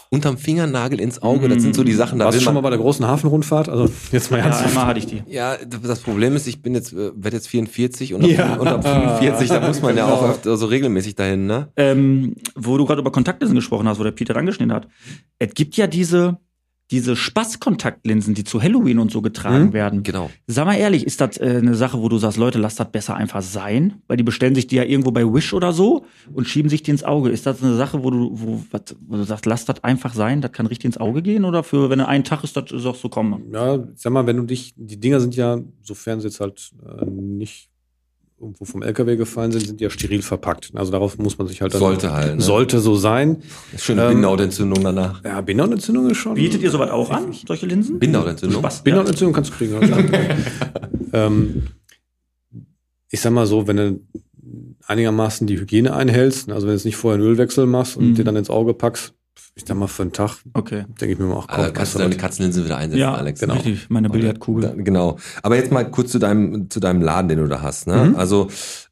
unterm Fingernagel ins Auge, das Mhm. sind so die Sachen, da Warst du schon mal bei der großen Hafenrundfahrt? Also jetzt mal Ja, ernsthaft. einmal hatte ich die. ja, das Problem ist, ich bin jetzt, äh, werde jetzt 44 und ab, Ja. und ab 45, da muss man ja Genau. auch öfter so regelmäßig dahin, ne? Ähm, wo du gerade über Kontaktlinsen gesprochen hast, wo der Peter angeschnitten hat. Es gibt ja diese, diese Spaßkontaktlinsen, die zu Halloween und so getragen Mhm. werden. Genau. Sag mal ehrlich, ist das äh, eine Sache, wo du sagst, Leute, lasst das besser einfach sein? Weil die bestellen sich die ja irgendwo bei Wish oder so und schieben sich die ins Auge. Ist das eine Sache, wo du, wo, wat, wo du sagst, lasst das einfach sein, das kann richtig ins Auge gehen? Oder für, wenn er einen Tag ist, das ist auch so kommen? Ja, sag mal, wenn du dich, die Dinger sind ja, sofern sie jetzt halt äh, nicht irgendwo vom LKW gefallen sind, sind ja steril verpackt. Also darauf muss man sich halt dann Sollte halt, ne? sollte so sein. Schöne Ähm, Bindehautentzündung danach. Ja, Bindehautentzündung ist schon. Bietet ihr sowas auch an, solche Linsen? Bindehautentzündung? Spaß. Bindehautentzündung kannst du kriegen. Also. ähm, ich sag mal so, wenn du einigermaßen die Hygiene einhältst, also wenn du jetzt nicht vorher einen Ölwechsel machst und Mhm. dir dann ins Auge packst, ich sag mal, für einen Tag Okay. denke ich mir mal, ach komm, Also kannst du deine was? Katzenlinsen wieder einsetzen, Ja, Alex. genau. richtig. Meine Billardkugel. Genau. Aber jetzt mal kurz zu deinem, zu deinem Laden, den du da hast. Ne? Mhm. Also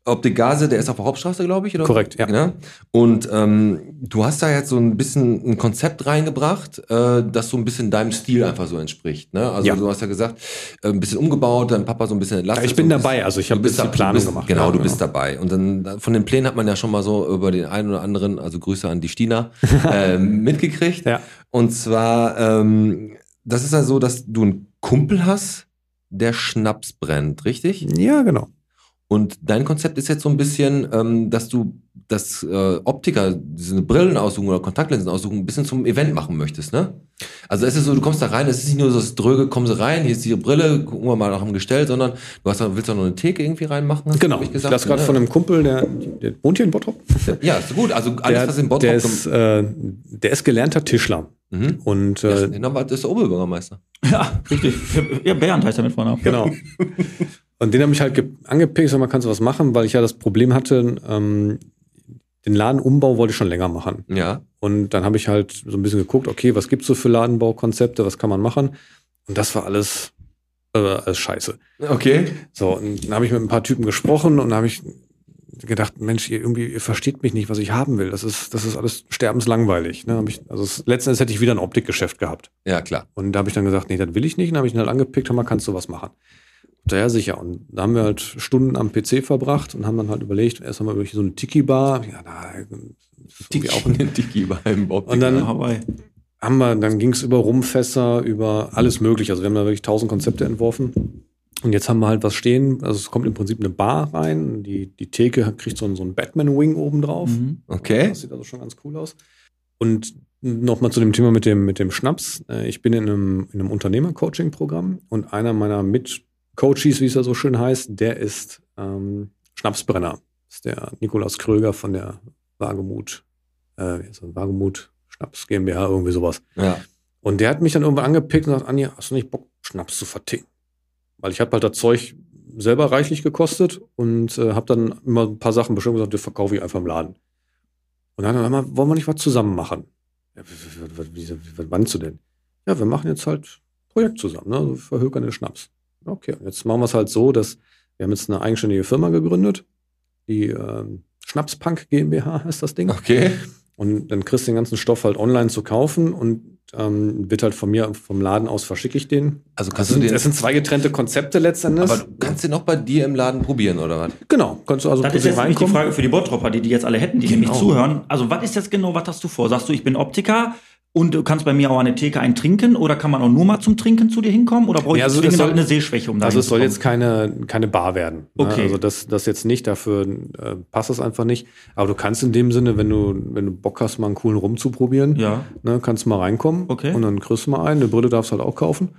Optik Gase, der ist auf der Hauptstraße, glaube ich, oder? Korrekt, ja. Ne? Und ähm, du hast da jetzt so ein bisschen ein Konzept reingebracht, äh, das so ein bisschen deinem Stil einfach so entspricht. Ne? Also Ja. du hast ja gesagt, äh, ein bisschen umgebaut, dein Papa so ein bisschen entlastet. Ja, ich bin so dabei, also ich habe ein bisschen da- Planung bist, gemacht. Genau, ja, du bist dabei. Und dann da- von den Plänen hat man ja schon mal so über den einen oder anderen, also Grüße an die Stina, äh, mitgekriegt. Ja. Und zwar, ähm, das ist ja so, dass du einen Kumpel hast, der Schnaps brennt, richtig? Ja, genau. Und dein Konzept ist jetzt so ein bisschen, ähm, dass du das äh, Optiker, diese Brillenaussuchung oder Kontaktlinsenaussuchung ein bisschen zum Event machen möchtest, ne? Also es ist so, du kommst da rein, es ist nicht nur so das Dröge, kommen sie rein, hier ist die Brille, gucken wir mal nach dem Gestell, sondern du hast, da- willst auch noch eine Theke irgendwie reinmachen, Genau. ich Ich das gerade ne? von einem Kumpel, der, der wohnt hier in Bottrop. Ja, ist gut. Also alles, Der, was in Bottrop der, ist, äh, der ist gelernter Tischler. Mhm. Und Ja, äh, das ist der Oberbürgermeister. Ja, richtig. Ja, Bernd heißt er mit Vornamen. Genau. Und den habe ich halt ge- angepickt, sag mal, kannst du was machen, weil ich ja das Problem hatte, ähm, den Ladenumbau wollte ich schon länger machen. Ja. Und dann habe ich halt so ein bisschen geguckt, okay, was gibt's so für Ladenbaukonzepte, was kann man machen? Und das war alles, äh, alles scheiße. Okay. So, und dann habe ich mit ein paar Typen gesprochen und habe ich gedacht, Mensch, ihr irgendwie, ihr versteht mich nicht, was ich haben will. Das ist, das ist alles sterbenslangweilig. Ne? Hab ich, also es, letzten Endes hätte ich wieder ein Optikgeschäft gehabt. Ja, klar. Und da habe ich dann gesagt, nee, das will ich nicht. Und dann habe ich ihn halt angepickt, hör mal, kannst du was machen? Ja, sicher. Und da haben wir halt Stunden am PC verbracht und haben dann halt überlegt, erst haben wir über so eine Tiki-Bar. Ja, da irgendwie auch ein Tiki beim Optiker. Und dann- Hawaii. haben wir, dann ging es über Rumfässer, über alles mögliche. Also wir haben da wirklich tausend Konzepte entworfen. Und jetzt haben wir halt was stehen. Also es kommt im Prinzip eine Bar rein. Die, die Theke kriegt so einen, so einen Batman-Wing oben drauf. Mhm. Okay. Das sieht also schon ganz cool aus. Und nochmal zu dem Thema mit dem, mit dem Schnaps. Äh, Ich bin in einem, in einem Unternehmer-Coaching-Programm und einer meiner Mit-Coaches, wie es ja so schön heißt, der ist ähm, Schnapsbrenner. Das ist der Nikolaus Kröger von der Wagemut, äh? Wagemut Schnaps GmbH, irgendwie sowas. Ja. Und der hat mich dann irgendwann angepickt und sagt, Anja, hast du nicht Bock, Schnaps zu verticken? Weil ich habe halt das Zeug selber reichlich gekostet und äh, habe dann immer ein paar Sachen bestimmt gesagt, das verkaufe ich einfach im Laden. Und dann haben wir, wollen wir nicht was zusammen machen? Ja, was meinst du denn? Ja, wir machen jetzt halt ein Projekt zusammen, ne? Also verhökern den Schnaps. Okay, jetzt machen wir es halt so, dass wir haben jetzt eine eigenständige Firma gegründet, die ähm, Schnapspunk GmbH heißt das Ding. Okay. Und dann kriegst du den ganzen Stoff halt online zu kaufen und ähm, wird halt von mir, vom Laden aus verschicke ich den. Also Das kannst du sind, den. das sind zwei getrennte Konzepte letztendlich. aber du kannst den auch bei dir im Laden probieren, oder was? genau, kannst du also Das ist jetzt nämlich die reinkommen. Frage für die Bottropper, die die jetzt alle hätten, die Genau. nämlich zuhören. Also, was ist jetzt genau, was hast du vor? Sagst du, ich bin Optiker und du kannst bei mir auch an der Theke einen trinken oder kann man auch nur mal zum Trinken zu dir hinkommen oder brauche ich Ja, also soll- eine Sehschwäche, um da Also es soll jetzt keine, keine Bar werden. ne? Okay. Also das, das jetzt nicht, dafür äh, passt es einfach nicht. Aber du kannst in dem Sinne, wenn du, wenn du Bock hast, mal einen coolen Rum zu probieren, Ja. ne, kannst du mal reinkommen Okay. und dann kriegst du mal einen. Eine Brille darfst du halt auch kaufen.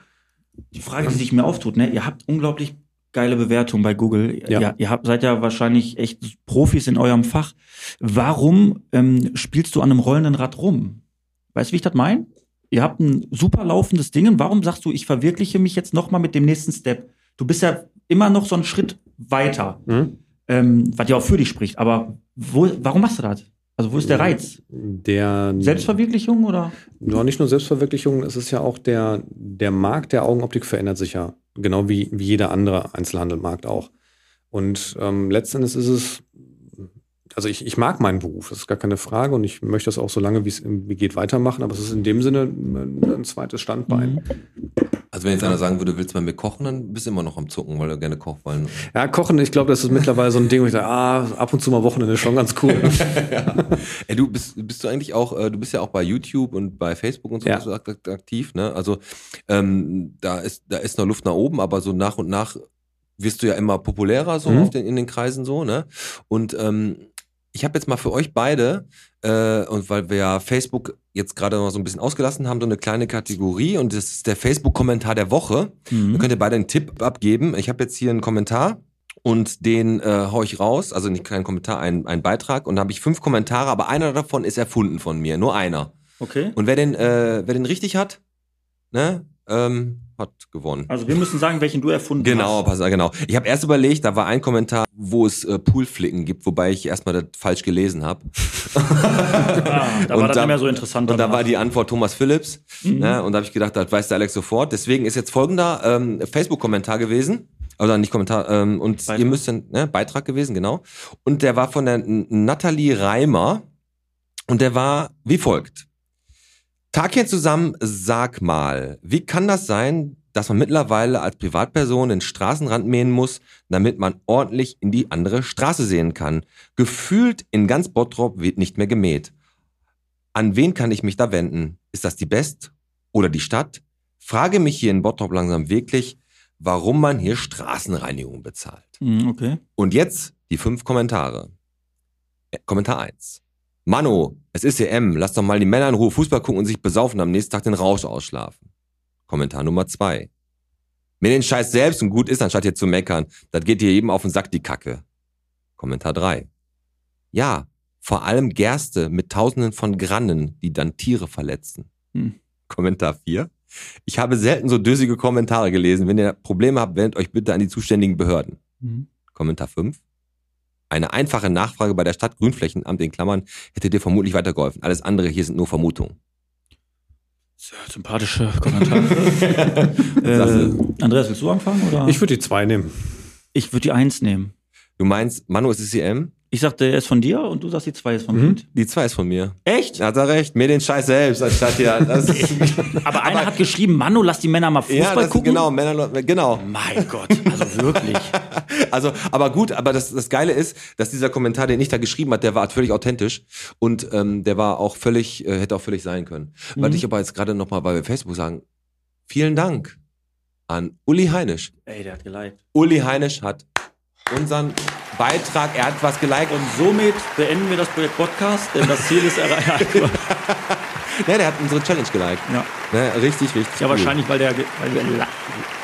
Die Frage, die sich mir auftut, ne? Ihr habt unglaublich geile Bewertungen bei Google. Ja. Ihr, ihr habt, seid ja wahrscheinlich echt Profis in eurem Fach. Warum ähm, spielst du an einem rollenden Rad rum? Weißt du, wie ich das meine? Ihr habt ein super laufendes Ding. und Warum sagst du, ich verwirkliche mich jetzt noch mal mit dem nächsten Step? Du bist ja immer noch so einen Schritt weiter, Mhm. ähm, was ja auch für dich spricht. Aber wo, warum machst du das? Also wo ist der Reiz? Der Selbstverwirklichung oder? Ja, nicht nur Selbstverwirklichung, es ist ja auch der, der Markt der Augenoptik verändert sich ja. Genau wie, wie jeder andere Einzelhandelmarkt auch. Und ähm, letztendlich ist es, also ich, ich mag meinen Beruf, das ist gar keine Frage und ich möchte das auch so lange, wie es irgendwie geht, weitermachen, aber es ist in dem Sinne ein, ein zweites Standbein. Mhm. Also wenn jetzt einer sagen würde, willst du bei mir kochen, dann bist du immer noch am Zucken, weil du gerne kochst. Ja, Kochen, ich glaube, das ist mittlerweile so ein Ding, wo ich sage, ah, ab und zu mal Wochenende ist schon ganz cool. Ey, du bist, bist du eigentlich auch, äh, du bist ja auch bei YouTube und bei Facebook und so Ja. aktiv, ne? Also ähm, da ist, da ist noch Luft nach oben, aber so nach und nach wirst du ja immer populärer so Mhm. auf den, in den Kreisen so, ne? Und ähm, ich habe jetzt mal für euch beide, äh, und weil wir ja Facebook jetzt gerade mal so ein bisschen ausgelassen haben, so eine kleine Kategorie und das ist der Facebook-Kommentar der Woche. Mhm. Dann könnt ihr beide einen Tipp abgeben. Ich habe jetzt hier einen Kommentar und den äh, hau ich raus. Also nicht kein Kommentar, ein, ein Beitrag. Und da habe ich fünf Kommentare, aber einer davon ist erfunden von mir. Nur einer. Okay. Und wer den, äh, wer den richtig hat, ne, ähm, hat gewonnen. Also wir müssen sagen, welchen du erfunden Genau, hast. pass, genau. Ich habe erst überlegt, da war ein Kommentar, wo es äh, Poolflicken gibt, wobei ich erstmal das falsch gelesen habe. Ah, da Und war das da- nicht mehr so interessant. Und da danach. war die Antwort Thomas Phillips. Mhm. Ne? Und da habe ich gedacht, das weiß der Alex sofort. Deswegen ist jetzt folgender ähm, Facebook-Kommentar gewesen. Oder nicht Kommentar, ähm, und Beitrag. ihr müsst ne, Beitrag gewesen, genau. Und der war von der Nathalie Reimer. Und der war wie folgt. Tagchen zusammen, sag mal, wie kann das sein, dass man mittlerweile als Privatperson den Straßenrand mähen muss, damit man ordentlich in die andere Straße sehen kann? Gefühlt in ganz Bottrop wird nicht mehr gemäht. An wen kann ich mich da wenden? Ist das die Best oder die Stadt? Frage mich hier in Bottrop langsam wirklich, warum man hier Straßenreinigung bezahlt. Mhm, okay. Und jetzt die fünf Kommentare. Äh, Kommentar eins. Mano, es ist EM, lass doch mal die Männer in Ruhe Fußball gucken und sich besaufen, am nächsten Tag den Rausch ausschlafen. Kommentar Nummer zwei. Mir den Scheiß selbst und gut ist, anstatt hier zu meckern. Das geht dir eben auf den Sack, die Kacke. Kommentar drei. Ja, vor allem Gerste mit tausenden von Grannen, die dann Tiere verletzen. Hm. Kommentar vier. Ich habe selten so dösige Kommentare gelesen. Wenn ihr Probleme habt, wendet euch bitte an die zuständigen Behörden. Mhm. Kommentar 5. Eine einfache Nachfrage bei der Stadt Grünflächenamt in Klammern hätte dir vermutlich weitergeholfen. Alles andere hier sind nur Vermutungen. Sehr sympathische Kommentare. äh. Andreas, willst du anfangen? Oder? Ich würde die zwei nehmen. ich würde die Eins nehmen. Du meinst, Manu, es ist CM? Ich sagte, er ist von dir und du sagst, die zwei ist von Mhm. Pete. Die 2 ist von mir. Echt? Hat er recht. Mir den Scheiß selbst, anstatt hier. Das Aber einer hat geschrieben, Manu, lass die Männer mal Fußball ja, gucken. genau, Männer, genau. Mein Gott, also wirklich. Also, aber gut, aber das, das Geile ist, dass dieser Kommentar, den ich da geschrieben hat, der war völlig authentisch und ähm, der war auch völlig, äh, hätte auch völlig sein können. Mhm. ich aber jetzt gerade nochmal bei Facebook sagen, vielen Dank an Uli Heinisch. Ey, der hat geliked. Uli Heinisch hat unseren Beitrag, er hat was geliked und somit beenden wir das Projekt Podcast, denn das Ziel ist erreicht. ja, der hat unsere Challenge geliked. ja. Ne, richtig, richtig. ja, cool. wahrscheinlich, weil der weil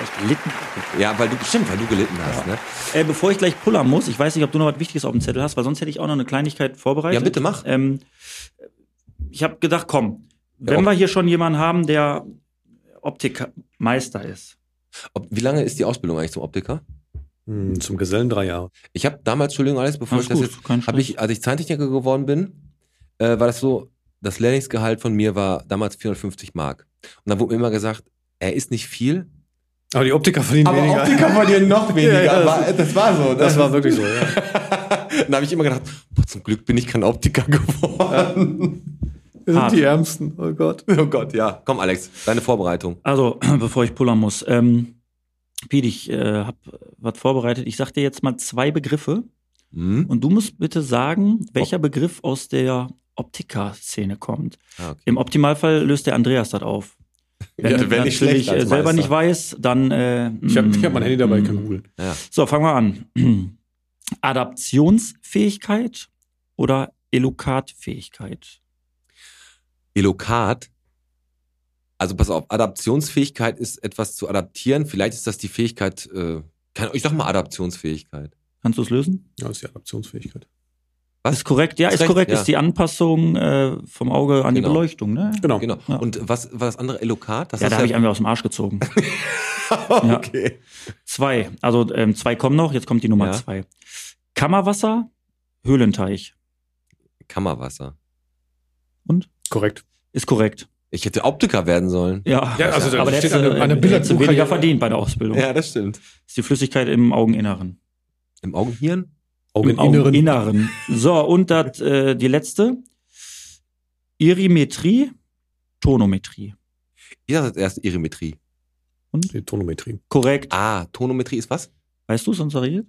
was gelitten haben. Ja, weil du, stimmt, weil du gelitten hast, ne? Äh, bevor ich gleich pullern muss, ich weiß nicht, ob du noch was Wichtiges auf dem Zettel hast, weil sonst hätte ich auch noch eine Kleinigkeit vorbereitet. Ja, bitte mach. Ähm, ich habe gedacht, komm, wenn Ja, wir hier schon jemanden haben, der Optikmeister ist. Ob, wie lange ist die Ausbildung eigentlich zum Optiker? Hm, Zum Gesellen drei Jahre. Ich habe damals, Entschuldigung, alles, bevor Alles ich das gut, jetzt, kein habe ich, als ich Zahntechniker geworden bin, äh, war das so, das Lehrlingsgehalt von mir war damals 450 Mark. Und dann wurde mir immer gesagt, er ist nicht viel, Aber die Optiker verdienen weniger. verdienen noch weniger. Ja, das- das war so. Das war wirklich so, ja. Dann habe ich immer gedacht, boah, zum Glück bin ich kein Optiker geworden. Wir Hart. sind die Ärmsten. Oh Gott. oh Gott, ja. Komm, Alex, deine Vorbereitung. Also, bevor ich pullern muss. Ähm, Piet, ich äh, habe was vorbereitet. Ich sag dir jetzt mal zwei Begriffe Hm? und du musst bitte sagen, welcher Begriff aus der Optiker-Szene kommt. Ah, okay. Im Optimalfall löst der Andreas das auf. Wenn Ja, wenn nicht natürlich schlecht als äh, selber Meister. nicht weiß, dann. Äh, Ich habe ich hab mein Handy dabei, ich mm. kann googeln. Ja. So, fangen wir an. Adaptionsfähigkeit oder Elokatfähigkeit? Elokat. Also pass auf, Adaptionsfähigkeit ist etwas zu adaptieren. Vielleicht ist das die Fähigkeit, äh, kann, ich sag mal Adaptionsfähigkeit. Kannst du es lösen? Ja, ist die Adaptionsfähigkeit. Was? Ist korrekt, ja, Ist ist, korrekt. ja. Ist die Anpassung äh, vom Auge an Genau. die Beleuchtung, ne? Genau. Genau. Ja. Und was war das andere Elokat? Das Ja, da du habe ich einfach aus dem Arsch gezogen. okay. zwei. Also ähm, zwei kommen noch, jetzt kommt die Nummer Ja. zwei. Kammerwasser, Höhlenteich. Kammerwasser. Ist Korrekt. korrekt. Ich hätte Optiker werden sollen. Ja, Ja, also da aber steht an der äh, hätte weniger verdient bei der Ausbildung. Ja, das stimmt. Ist die Flüssigkeit im Augeninneren. Im Augenhirn? Augeninneren. Augeninneren. So, und das, äh, die letzte. Irimetrie, Tonometrie. Ich sag das erst Irimetrie. Die Tonometrie. Korrekt. Ah, Tonometrie ist was? Weißt du es, unser Ariel?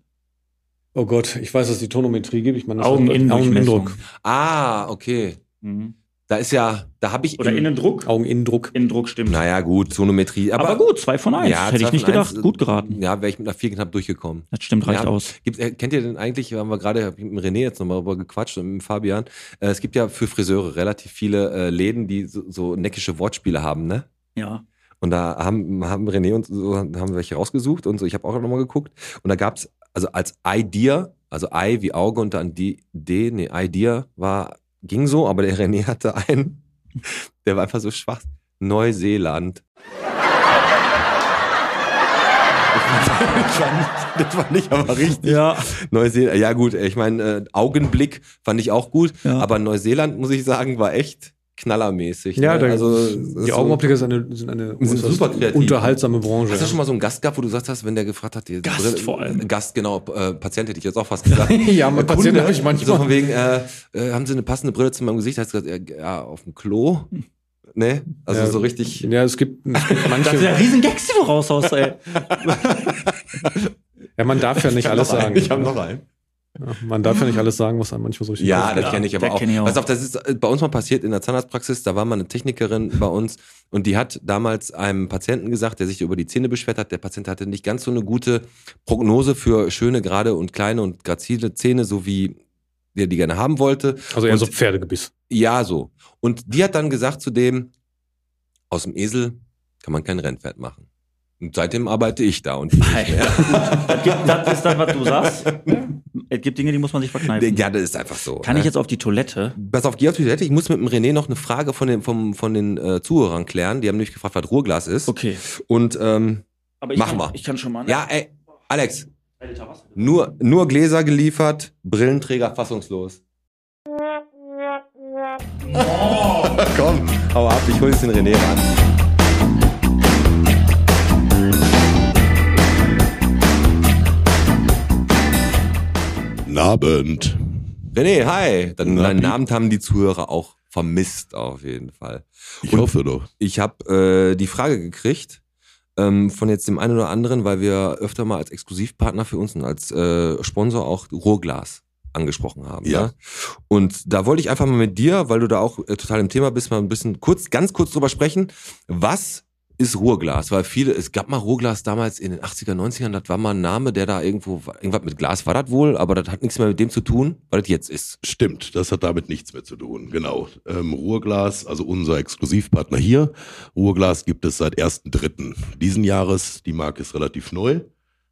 Oh Gott, ich weiß, dass es die Tonometrie gibt. Ich meine, das Augeninnendurchmessung. Augeninnendruck. Ah, okay. Mhm. Da ist ja, da habe ich. Oder Innendruck? Augeninnendruck. Innendruck stimmt. Naja, gut, Tonometrie. Aber, aber, gut, zwei von eins. Ja, Hätte ich nicht gedacht. eins. Gut geraten. Ja, wäre ich mit einer vier knapp durchgekommen. Das stimmt, reicht Ja. aus. Gibt, äh, kennt ihr denn eigentlich, haben wir gerade hab mit dem René jetzt nochmal darüber gequatscht und mit dem Fabian, äh, es gibt ja für Friseure relativ viele äh, Läden, die so, so neckische Wortspiele haben, ne? Ja. Und da haben, haben René und so haben wir welche rausgesucht und so. Ich habe auch nochmal geguckt. Und da gab's also als Idea, also I wie Auge und dann die D, nee, Idea war, ging so, aber der René hatte einen, der war einfach so schwach. Neuseeland. das, fand, das fand ich aber richtig. Ja, Neuseeland, ja gut, ich meine, äh, Augenblick fand ich auch gut, ja. aber Neuseeland, muss ich sagen, war echt knallermäßig. Ja, ne? da, also es ist die so- Augenoptiker sind eine, sind eine Sind super kreativ. unterhaltsame Branche. Hast du schon mal so einen Gast gehabt, wo du gesagt hast, wenn der gefragt hat, die Gast Brille- vor allem. Gast, genau, äh, Patient hätte ich jetzt auch fast gesagt. ja, mal Kunde, Patienten habe ich manchmal. So von wegen, äh, äh, haben sie eine passende Brille zu meinem Gesicht? Hast du gesagt, ja, ja, auf dem Klo? Ne? Also Ja. so richtig. ja, es gibt, es gibt Das sind ja manche. riesen Gags, die du raushaust, ey. Ja, man darf ja nicht alles sagen. Ich habe noch einen. Ja, man darf ja nicht alles sagen, was einem manchmal so richtig Ja, das kenne ich aber auch. ich auch. Pass auf, das ist äh, bei uns mal passiert in der Zahnarztpraxis. Da war mal eine Technikerin bei uns und die hat damals einem Patienten gesagt, der sich über die Zähne beschwert hat. Der Patient hatte nicht ganz so eine gute Prognose für schöne, gerade und kleine und grazile Zähne, so wie der die gerne haben wollte. Also eher Und- so Pferdegebiss. Ja, so. Und die hat dann gesagt zu dem, aus dem Esel kann man kein Rennpferd machen. Und seitdem arbeite ich da und die nicht mehr. Das, gibt, das ist das, was du sagst. Es gibt Dinge, die muss man sich verkneifen. Ja, das ist einfach so. Kann ne? ich jetzt auf die Toilette? Pass auf, geh auf die Toilette. Ich muss mit dem René noch eine Frage von den, vom, von den äh, Zuhörern klären. Die haben nämlich gefragt, was Ruhrglas ist. Okay. Und ähm, Aber ich Machen kann, wir. ich kann schon mal. ne? ja, ey, Alex, nur, nur Gläser geliefert, Brillenträger fassungslos. Komm, hau ab, ich hol jetzt den René ran. Guten Abend. René, hi. Dann, deinen. Namen haben die Zuhörer auch vermisst, auf jeden Fall. Ich Und- hoffe doch. Ich habe äh, die Frage gekriegt ähm, von jetzt dem einen oder anderen, weil wir öfter mal als Exklusivpartner für uns und als äh, Sponsor auch Ruhrglas angesprochen haben. Ja. Ne? Und da wollte ich einfach mal mit dir, weil du da auch äh, total im Thema bist, mal ein bisschen kurz, ganz kurz drüber sprechen. Was ist Ruhrglas? Weil viele, es gab mal Ruhrglas damals in den 80er, 90ern, das war mal ein Name, der da irgendwo, irgendwas mit Glas war das wohl, aber das hat nichts mehr mit dem zu tun, was das jetzt ist. Stimmt, das hat damit nichts mehr zu tun. Genau. Ähm, Ruhrglas, also unser Exklusivpartner hier. Ruhrglas gibt es seit 1.3. diesen Jahres. Die Marke ist relativ neu.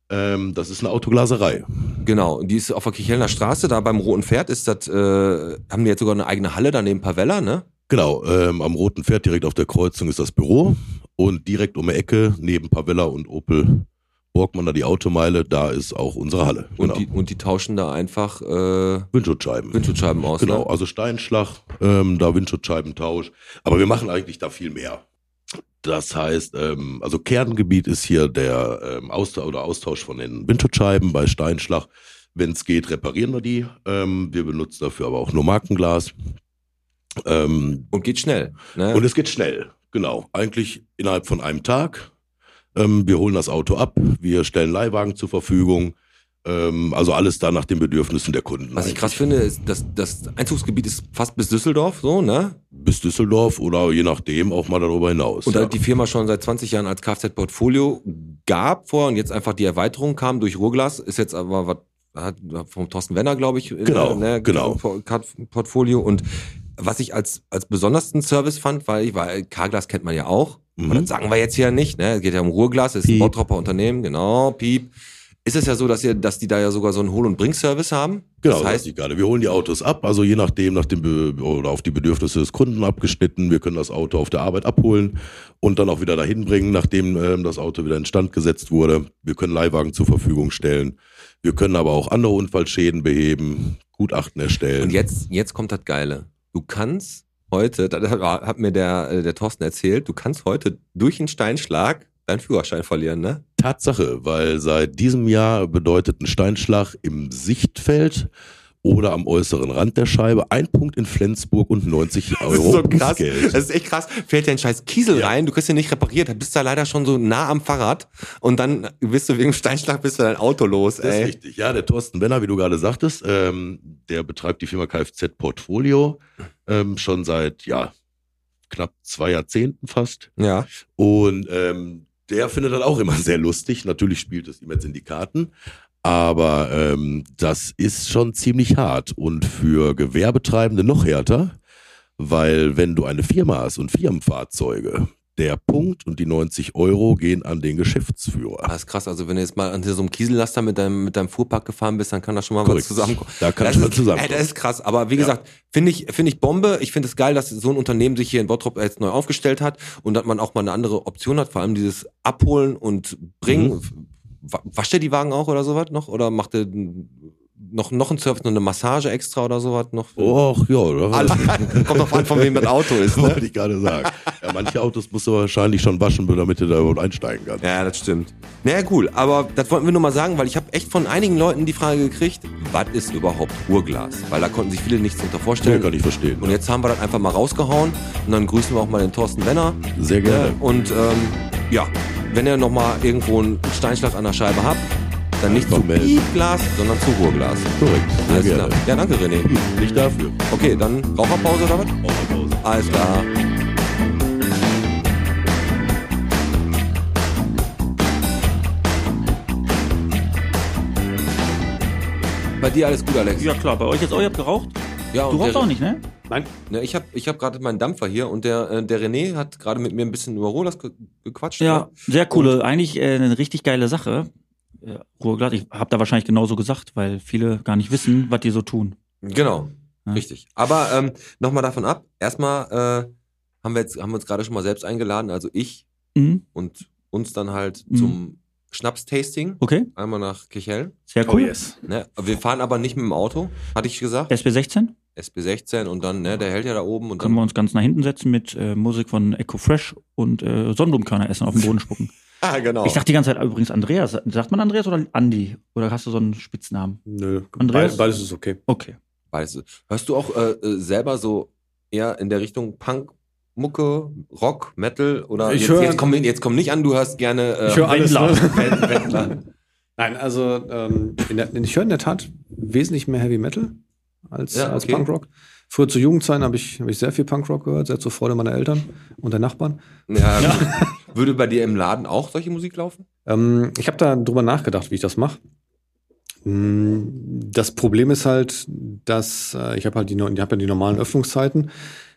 Ähm, das ist eine Autoglaserei. Genau, die ist auf der Kichelner Straße, da beim Roten Pferd ist das, äh, haben die jetzt sogar eine eigene Halle daneben Pavella, ne? Genau, ähm, am Roten Pferd direkt auf der Kreuzung ist das Büro und direkt um die Ecke neben Pavella und Opel Borgmann da die Automeile, da ist auch unsere Halle. Und, Genau. die, und die tauschen da einfach äh, Windschutzscheiben. Windschutzscheiben aus. Genau, Ne? also Steinschlag, ähm, da Windschutzscheibentausch. Aber wir machen eigentlich da viel mehr. Das heißt, ähm, also Kerngebiet ist hier der ähm, Austausch oder Austausch von den Windschutzscheiben bei Steinschlag. Wenn es geht, reparieren wir die. Ähm, wir benutzen dafür aber auch nur Markenglas. Ähm, Und geht schnell. Ne? und es geht schnell, genau. Eigentlich innerhalb von einem Tag. Ähm, wir holen das Auto ab, wir stellen Leihwagen zur Verfügung. Ähm, also alles da nach den Bedürfnissen der Kunden. Was ich eigentlich. krass finde, ist, dass das Einzugsgebiet ist fast bis Düsseldorf, so, ne? bis Düsseldorf oder je nachdem auch mal darüber hinaus. Und ja. da die Firma schon seit 20 Jahren als Kfz-Portfolio gab vor und jetzt einfach die Erweiterung kam durch Ruhrglas, ist jetzt aber was hat vom Thorsten Wenner, glaube ich, Genau, ne, genau. Portfolio. Und was ich als, als besondersten Service fand, weil ich, weil K-Glas kennt man ja auch, Mhm. das sagen wir jetzt hier nicht, ne? Es geht ja um Ruhrglas, es ist ein. Bottropper Unternehmen, genau, Piep. Ist es ja so, dass ihr, dass die da ja sogar so einen Hol- und Bring-Service haben? Genau, das das heißt, heißt, gerade. Wir holen die Autos ab, also je nachdem, nach dem Be oder auf die Bedürfnisse des Kunden abgeschnitten. Wir können das Auto auf der Arbeit abholen und dann auch wieder dahin bringen, nachdem ähm, das Auto wieder instand gesetzt wurde. Wir können Leihwagen zur Verfügung stellen. Wir können aber auch andere Unfallschäden beheben, Gutachten erstellen. Und jetzt, jetzt kommt das Geile. Du kannst heute, das hat, hat mir der, äh, der Thorsten erzählt, du kannst heute durch einen Steinschlag deinen Führerschein verlieren, ne? Tatsache, weil seit diesem Jahr bedeutet ein Steinschlag im Sichtfeld oder am äußeren Rand der Scheibe ein Punkt in Flensburg und 90 Euro Bußgeld. Das ist echt krass. Fällt dir ein scheiß Kiesel Ja. rein, du kriegst ihn nicht repariert, dann bist du da leider schon so nah am Fahrrad und dann bist du wegen dem Steinschlag bist du dein Auto los, Das ist ey. richtig. Ja, der Thorsten Benner, wie du gerade sagtest, ähm, der betreibt die Firma Kfz Portfolio ähm, schon seit ja knapp zwei Jahrzehnten fast. Ja. Und ähm, der findet das auch immer sehr lustig. Natürlich spielt es ihm jetzt in die Karten. Aber ähm, das ist schon ziemlich hart und für Gewerbetreibende noch härter, weil wenn du eine Firma hast und Firmenfahrzeuge, der Punkt und die 90 Euro gehen an den Geschäftsführer. Das ist krass, also wenn du jetzt mal an so einem Kiesellaster mit deinem, mit deinem Fuhrpark gefahren bist, dann kann da schon mal Korrekt. was zusammenkommen. Da kann das schon ist, zusammenkommen. Ey, das ist krass, aber wie Ja. gesagt, finde ich, finde ich Bombe. Ich finde es geil, dass so ein Unternehmen sich hier in Bottrop jetzt neu aufgestellt hat und dass man auch mal eine andere Option hat, vor allem dieses Abholen und Bringen. Mhm. Wa- wascht er die Wagen auch oder sowas noch? Oder macht er noch, noch ein Service, noch eine Massage extra oder sowas noch? Och, ja, oder? Kommt drauf an, von wem das Auto ist, ne? wollte ich gerade sagen. Ja, manche Autos musst du wahrscheinlich schon waschen, damit du da überhaupt einsteigen kannst. Ja, das stimmt. Naja, cool. Aber das wollten wir nur mal sagen, weil ich habe echt von einigen Leuten die Frage gekriegt, was ist überhaupt Ruhrglas? Weil da konnten sich viele nichts darunter Ja, vorstellen. kann ich verstehen. Und jetzt haben wir das einfach mal rausgehauen und dann grüßen wir auch mal den Thorsten Wenner. Sehr gerne. Äh, Und ähm, ja, wenn ihr nochmal irgendwo einen Steinschlag an der Scheibe habt, dann nicht zu. Piepglas, sondern zu Ruhrglas. Korrekt. Alles klar. Ja, danke René. Nicht dafür. Okay, dann Raucherpause oder was? Pause. Alles klar. Bei dir alles gut, Alex? Ja klar, bei euch jetzt, oh, ihr habt geraucht? Ja, Du und rauchst auch nicht, ne? Nein, Ne, ich habe ich hab gerade meinen Dampfer hier und der, äh, der René hat gerade mit mir ein bisschen über Rolas ge gequatscht. Ja, ne? sehr coole, eigentlich äh, eine richtig geile Sache. Äh, Ruhrglas, ich habe da wahrscheinlich genauso gesagt, weil viele gar nicht wissen, was die so tun. Genau, Ja. richtig. Aber ähm, nochmal davon ab. Erstmal äh, haben wir jetzt haben wir uns gerade schon mal selbst eingeladen, also ich Mhm. und uns dann halt Mhm. zum Schnaps-Tasting. Okay, Einmal nach Kichel. sehr oh cool. yes. Ne? Wir fahren aber nicht mit dem Auto, hatte ich gesagt. SB16, SB16 und dann, ne, der hält ja da oben und können wir uns ganz nach hinten setzen mit äh, Musik von Echo Fresh und äh, Sonnenblumenkörner essen, auf den Boden spucken. Ah, genau. Ich dachte die ganze Zeit übrigens Andreas. Sagt man Andreas oder Andi? Oder hast du so einen Spitznamen? Nö, Andreas? Beides, beides ist okay. Okay. Weißt du, hörst du auch äh, äh, selber so eher in der Richtung Punk, Mucke, Rock, Metal oder Ich jetzt, höre- jetzt, komm, jetzt komm nicht an, du hörst gerne äh, Ich höre alles. Wendler. Ne? Wend- Wendler. Nein, also ähm, in der, ich höre in der Tat wesentlich mehr Heavy Metal als, Ja, als okay. Punkrock. Früher zu Jugendzeiten habe ich, hab ich sehr viel Punkrock gehört, sehr zur Freude meiner Eltern und der Nachbarn. Ja, Würde bei dir im Laden auch solche Musik laufen? Ähm, ich habe da drüber nachgedacht, wie ich das mache. Das Problem ist halt, dass äh, ich habe halt die, ich hab ja die normalen Öffnungszeiten.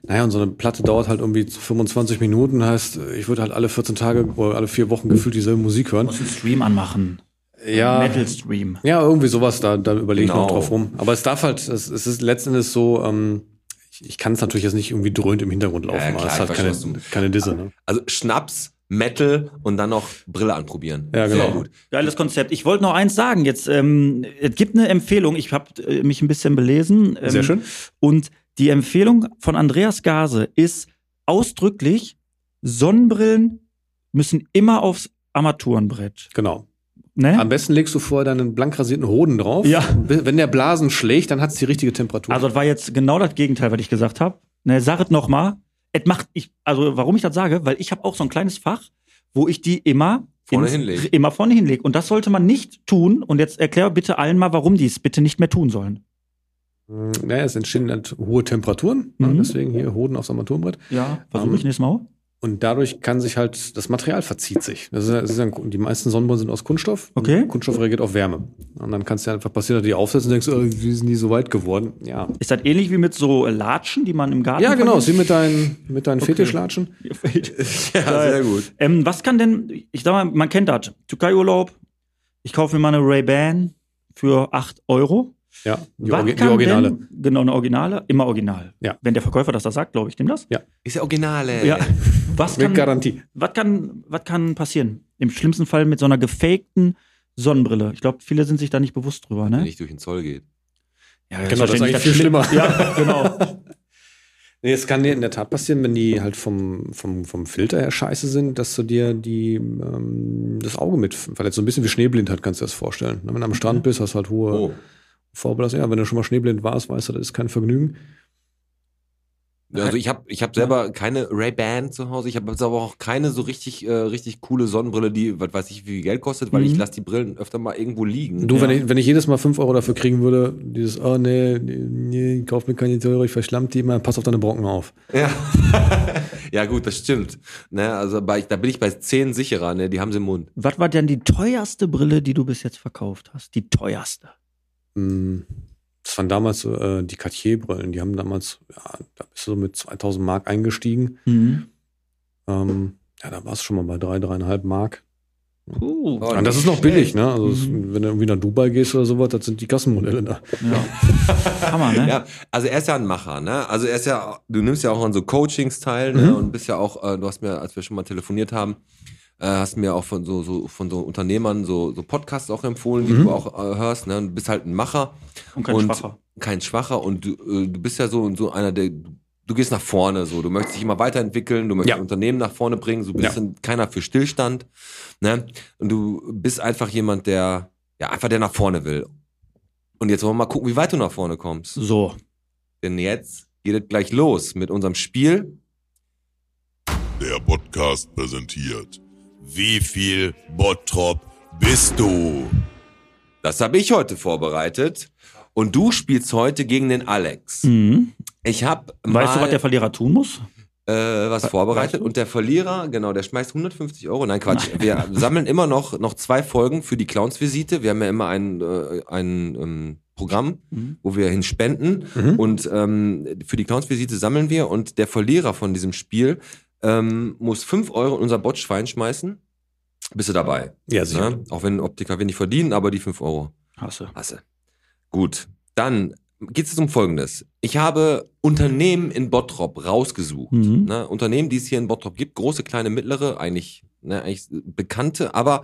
Naja, und so eine Platte dauert halt irgendwie 25 Minuten. Heißt, ich würde halt alle 14 Tage oder alle vier Wochen gefühlt dieselbe Musik hören. Muss einen Stream anmachen. Ja, Metal Stream. ja, irgendwie sowas, da, da überlege ich Genau. noch drauf rum. Aber es darf halt, es, es ist letzten Endes so, ähm, ich, ich kann es natürlich jetzt nicht irgendwie dröhnt im Hintergrund laufen, Ja, aber klar, es ist ich halt verstehe, keine, keine Disse. Ne? Also Schnaps, Metal und dann noch Brille anprobieren. Ja, genau. Sehr gut. Geiles Konzept. Ich wollte noch eins sagen. Jetzt, ähm, es gibt eine Empfehlung. Ich habe äh, mich ein bisschen belesen. Ähm, Sehr schön. Und die Empfehlung von Andreas Gase ist ausdrücklich: Sonnenbrillen müssen immer aufs Armaturenbrett. Genau. Ne? Am besten legst du vorher deinen blank rasierten Hoden drauf. Ja. Wenn der Blasen schlägt, dann hat es die richtige Temperatur. Also, das war jetzt genau das Gegenteil, was ich gesagt habe. Ne, sag es nochmal. Es macht, ich, also, warum ich das sage, weil ich habe auch so ein kleines Fach, wo ich die immer Vorne ins- hinleg. Immer vorne hinlege. Und das sollte man nicht tun. Und jetzt erklär bitte allen mal, warum die es bitte nicht mehr tun sollen. Mm, naja, es entstehen halt hohe Temperaturen. Mhm. Deswegen hier Hoden aufs Armaturenbrett. Ja, versuche Ähm, ich nächstes Mal. Und dadurch kann sich halt, das Material verzieht sich. Das ist, das ist ein- die meisten Sonnenbrillen sind aus Kunststoff. Okay. Kunststoff reagiert auf Wärme. Und dann kann es ja einfach passieren, dass du die aufsetzt und denkst, oh, wie sind die so weit geworden? Ja. Ist das ähnlich wie mit so Latschen, die man im Garten Ja, genau, ist wie mit deinen, mit deinen Fetischlatschen. Ja, sehr gut. ähm, was kann denn, ich sag mal, man kennt das. Türkei-Urlaub, ich kaufe mir mal eine Ray-Ban für 8 Euro. Ja, die, Orgi die Originale. Denn, genau, eine Originale, immer original. Ja. Wenn der Verkäufer das da sagt, glaube ich dem das. Ist ja Originale. Ja. Was Mit kann, Garantie. was, kann, was kann passieren? Im schlimmsten Fall mit so einer gefakten Sonnenbrille. Ich glaube, viele sind sich da nicht bewusst drüber, Wenn ne? nicht durch den Zoll geht. Ja, Genau, das ist eigentlich viel Schlimm- schlimmer. Ja, genau. Nee, es kann dir in der Tat passieren, wenn die halt vom, vom, vom Filter her scheiße sind, dass du dir die, ähm, das Auge mit verletzt. So ein bisschen wie Schneeblindheit kannst du dir das vorstellen. Wenn du am Strand bist, hast du halt hohe Oh. Vorbelastung. Ja, wenn du schon mal schneeblind warst, weißt du, das ist kein Vergnügen. Also ich habe ich hab selber keine Ray-Ban zu Hause. Ich habe jetzt aber auch keine so richtig, äh, richtig coole Sonnenbrille, die, was weiß ich, wie viel Geld kostet, weil Mhm. ich lasse die Brillen öfter mal irgendwo liegen. Du, wenn, Ja. ich, wenn ich jedes Mal 5 Euro dafür kriegen würde, dieses, oh nee, nee, ich kauf mir keine teure, ich verschlamm die immer, pass auf deine Brocken auf. Ja. ja, gut, das stimmt. Ne, also bei, da bin ich bei 10 sicherer, ne? Die haben sie im Mund. Was war denn die teuerste Brille, die du bis jetzt verkauft hast? Die teuerste. Das waren damals äh, die Cartier-Brillen, die haben damals, ja, da bist du so mit 2000 Mark eingestiegen. Mhm. Ähm, ja, da war es schon mal bei drei, dreieinhalb Mark. Uh, Oh, und das ist noch billig, ne? Also es- Mhm. wenn du irgendwie nach Dubai gehst oder sowas, das sind die Kassenmodelle da. ja. Hammer, ne? Ja, also er ist ja ein Macher, ne? Also er ist ja, du nimmst ja auch an so Coachings teil, ne? Mhm. Und bist ja auch, äh, du hast mir, als wir schon mal telefoniert haben, Äh, hast mir auch von so, so von so Unternehmern so, so Podcasts auch empfohlen, die Mhm. du auch äh, hörst. Ne? Du bist halt ein Macher, Und kein Und- Schwacher. kein Schwacher und du, äh, du bist ja so, so einer, der du gehst nach vorne, so du möchtest dich immer weiterentwickeln, du möchtest Ja. Unternehmen nach vorne bringen, so bist Ja. keiner für Stillstand. Ne? Und du bist einfach jemand, der ja einfach der nach vorne will. Und jetzt wollen wir mal gucken, wie weit du nach vorne kommst. So. Denn jetzt geht es gleich los mit unserem Spiel. Der Podcast präsentiert. Wie viel Bottrop bist du? Das habe ich heute vorbereitet. Und du spielst heute gegen den Alex. Mhm. Ich habe Weißt du, was der Verlierer tun muss? äh, was vorbereitet weißt du? und der Verlierer, genau, der schmeißt 150 Euro. Nein, Quatsch. Wir sammeln immer noch, noch zwei Folgen für die Clowns-Visite. Wir haben ja immer ein, äh, ein ähm, Programm, Mhm. wo wir hin spenden. Mhm. Und ähm, für die Clowns-Visite sammeln wir und der Verlierer von diesem Spiel ähm, muss 5 Euro in unser Botschwein schmeißen. Bist du dabei? Ja, sicher. Ne? Auch wenn Optiker wenig verdienen, aber die 5 Euro Hasse. Hasse. Gut, dann geht es um Folgendes. Ich habe Unternehmen in Bottrop rausgesucht. Mhm. Ne? Unternehmen, die es hier in Bottrop gibt, große, kleine, mittlere, eigentlich, ne, eigentlich bekannte, aber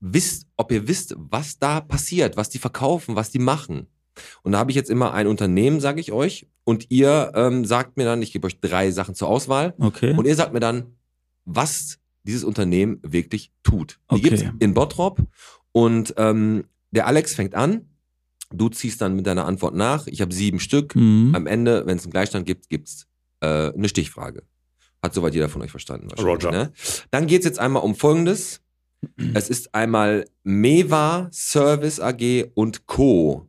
wisst, ob ihr wisst, was da passiert, was die verkaufen, was die machen. Und da habe ich jetzt immer ein Unternehmen, sage ich euch, und ihr ähm, sagt mir dann, ich gebe euch drei Sachen zur Auswahl, Okay. und ihr sagt mir dann, was dieses Unternehmen wirklich tut. Die Okay. gibt's in Bottrop und ähm, der Alex fängt an. Du ziehst dann mit deiner Antwort nach. Ich habe sieben Stück. Mhm. Am Ende, wenn es einen Gleichstand gibt, gibt's äh, eine Stichfrage. Hat soweit jeder von euch verstanden. wahrscheinlich, Roger. Ne? Dann geht's jetzt einmal um Folgendes. Es ist einmal Mewa Service AG und Co.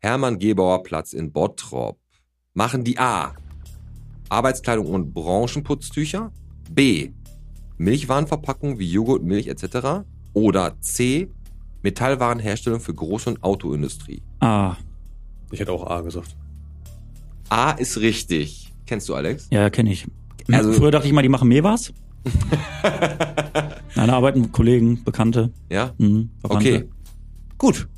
Hermann Gebauer Platz in Bottrop. Machen die A. Arbeitskleidung und Branchenputztücher. B. Milchwarenverpackung wie Joghurt, Milch etc. Oder C. Metallwarenherstellung für Groß- und Autoindustrie. Ah, Ich hätte auch A gesagt. A ist richtig. Kennst du, Alex? ja, kenne ich. Also- Früher dachte ich mal, die machen Mewas. Nein, da arbeiten Kollegen, Bekannte. Ja? Mhm. Okay. Gut.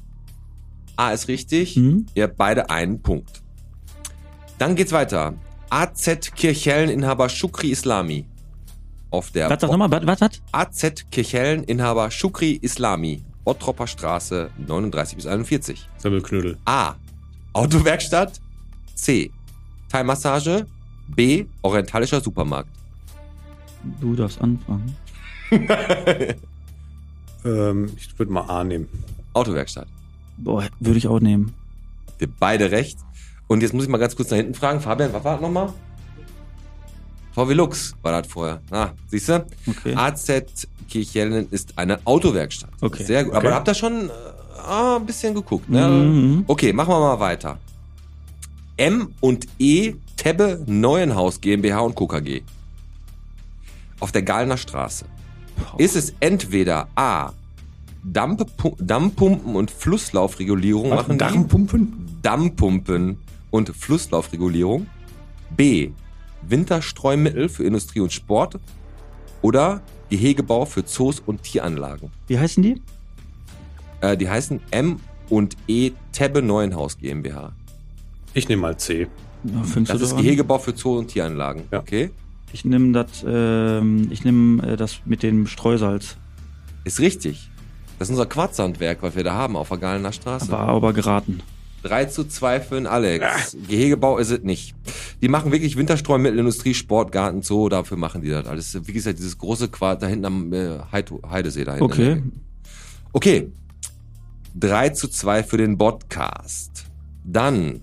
A ist richtig. Mhm. Ihr habt beide einen Punkt. Dann geht's weiter. AZ Kirchhellen-Inhaber Shukri Islami. Auf der Was, nochmal, was, was? AZ Kirchhellen-Inhaber Shukri Islami. Bottropper Straße 39 bis 41. Semmelknödel. A. Autowerkstatt. C. Thai-Massage. B. Orientalischer Supermarkt. Du darfst anfangen. Ähm, ich würde mal A nehmen. Autowerkstatt. Boah, würde ich auch nehmen. Ihr beide recht. Und jetzt muss ich mal ganz kurz nach hinten fragen. Fabian, was war das nochmal? VW Lux war das vorher. Ah, siehst du? Okay. AZ Kirchhellen ist eine Autowerkstatt. Okay. Sehr gut. Okay. Aber habt ihr schon äh, ah, ein bisschen geguckt, ne? Mhm. Okay, machen wir mal weiter. M und E Tebbe Neuenhaus GmbH und Co. KG. Auf der Gallner Straße. Ist es entweder A. Dampfu- Dammpumpen und Flusslaufregulierung machen die? Darmpumpen? Dammpumpen und Flusslaufregulierung. B. Winterstreumittel für Industrie und Sport. Oder Gehegebau für Zoos und Tieranlagen. Wie heißen die? Äh, die heißen M und E Tebbe Neuenhaus GmbH. Ich nehme mal C. Fängst Das ist daran? Gehegebau für Zoo- und Tieranlagen. Ja. Okay? Ich nehme das, ähm, ich nehme äh, das mit dem Streusalz. Ist richtig. Das ist unser Quarzsandwerk, was wir da haben auf der Galener Straße. War aber geraten. 3 zu 2 für den Alex. Gehegebau ist es nicht. Die machen wirklich Winterstreumittel, Industrie, Sport, Garten, Zoo, dafür machen die das alles. Wie gesagt, dieses große Quarz da hinten am äh, Heid- Heidesee da hinten. Okay. Okay. 3 zu 2 für den Podcast. Dann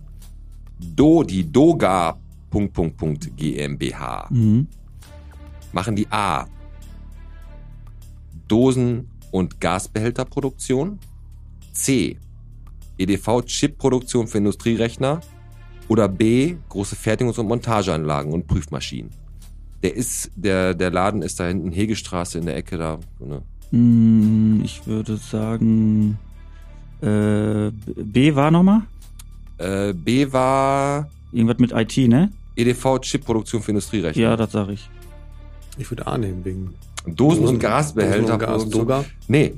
Do, die Doga Punkt, Punkt, Punkt, GmbH. Mhm. Machen die A. Dosen- und Gasbehälterproduktion. C. EDV-Chip-Produktion für Industrierechner. Oder B. Große Fertigungs- und Montageanlagen und Prüfmaschinen. Der ist, der, der Laden ist da hinten Hegestraße in der Ecke da. Mm, Ich würde sagen, äh, B war nochmal? Äh, B war Irgendwas mit IT, ne? EDV-Chip-Produktion für Industrierechner. Ja, das sage ich. Ich würde A nehmen wegen Dosen, und Gasbehälter. Dosen und Gas, Doga. Nee,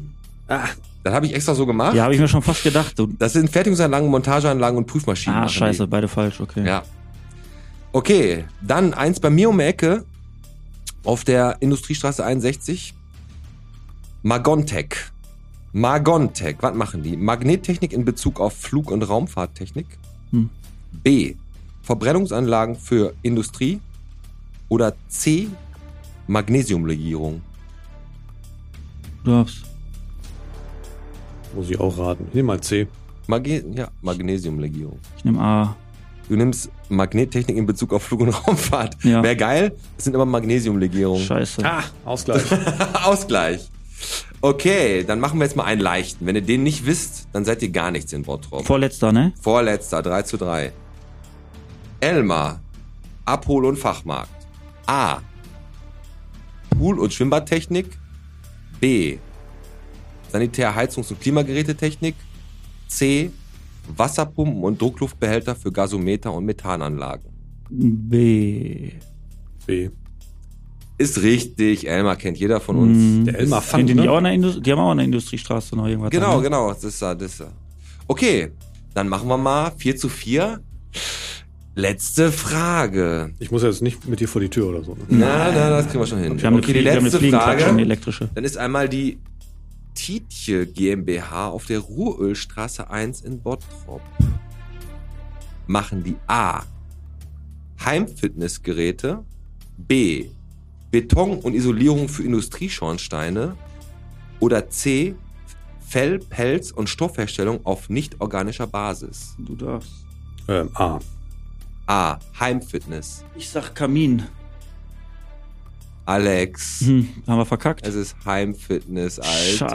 Ah, das habe ich extra so gemacht. Ja, habe ich mir schon fast gedacht. Das sind Fertigungsanlagen, Montageanlagen und Prüfmaschinen. ah, machen die. scheiße, beide falsch, okay. Ja. Okay, dann eins bei mir um die Ecke auf der Industriestraße 61. Magontech. Magontech, was machen die? Magnettechnik in Bezug auf Flug- und Raumfahrttechnik. Hm. B. Verbrennungsanlagen für Industrie. Oder C. Magnesiumlegierung. Du darfst. Muss ich auch raten. Ich nehme mal C. Magne ja, Magnesiumlegierung. Ich nehme A. Du nimmst Magnettechnik in Bezug auf Flug- und Raumfahrt. Ja. Wäre geil. Es sind immer Magnesiumlegierungen. Scheiße. Ah, Ausgleich. Ausgleich. Okay, dann machen wir jetzt mal einen leichten. Wenn ihr den nicht wisst, dann seid ihr gar nichts in Bottrop. Vorletzter, ne? Vorletzter, 3 zu 3. Elmar, Abhol- und Fachmarkt. A. Pool- und Schwimmbadtechnik. B. Sanitär-, Heizungs- und Klimagerätetechnik. C. Wasserpumpen und Druckluftbehälter für Gasometer und Methananlagen. B. B. Ist richtig, Elmar kennt jeder von uns. Hm. Der Elmar Fand, die, ne? auch in der Indust die haben auch in der Industriestraße noch irgendwas. Genau, ne? genau, das ist er, das ist er. Okay, dann machen wir mal 4 zu 4. Letzte Frage. Ich muss jetzt nicht mit dir vor die Tür oder so. Ne? Na, na, das kriegen wir schon hin. Wir haben eine, okay, die Flie wir haben eine letzte Fliegenklatsche, eine Frage. elektrische. Dann ist einmal die Tietje GmbH auf der Ruhrölstraße 1 in Bottrop. Machen die A. Heimfitnessgeräte. B. Beton und Isolierung für Industrieschornsteine. Oder C. Fell-, Pelz- und Stoffherstellung auf nicht organischer Basis. Du darfst. Ähm, A. A. Heimfitness. Ich sag Kamin. Alex. Hm, haben wir verkackt. Es ist Heimfitness, Alter.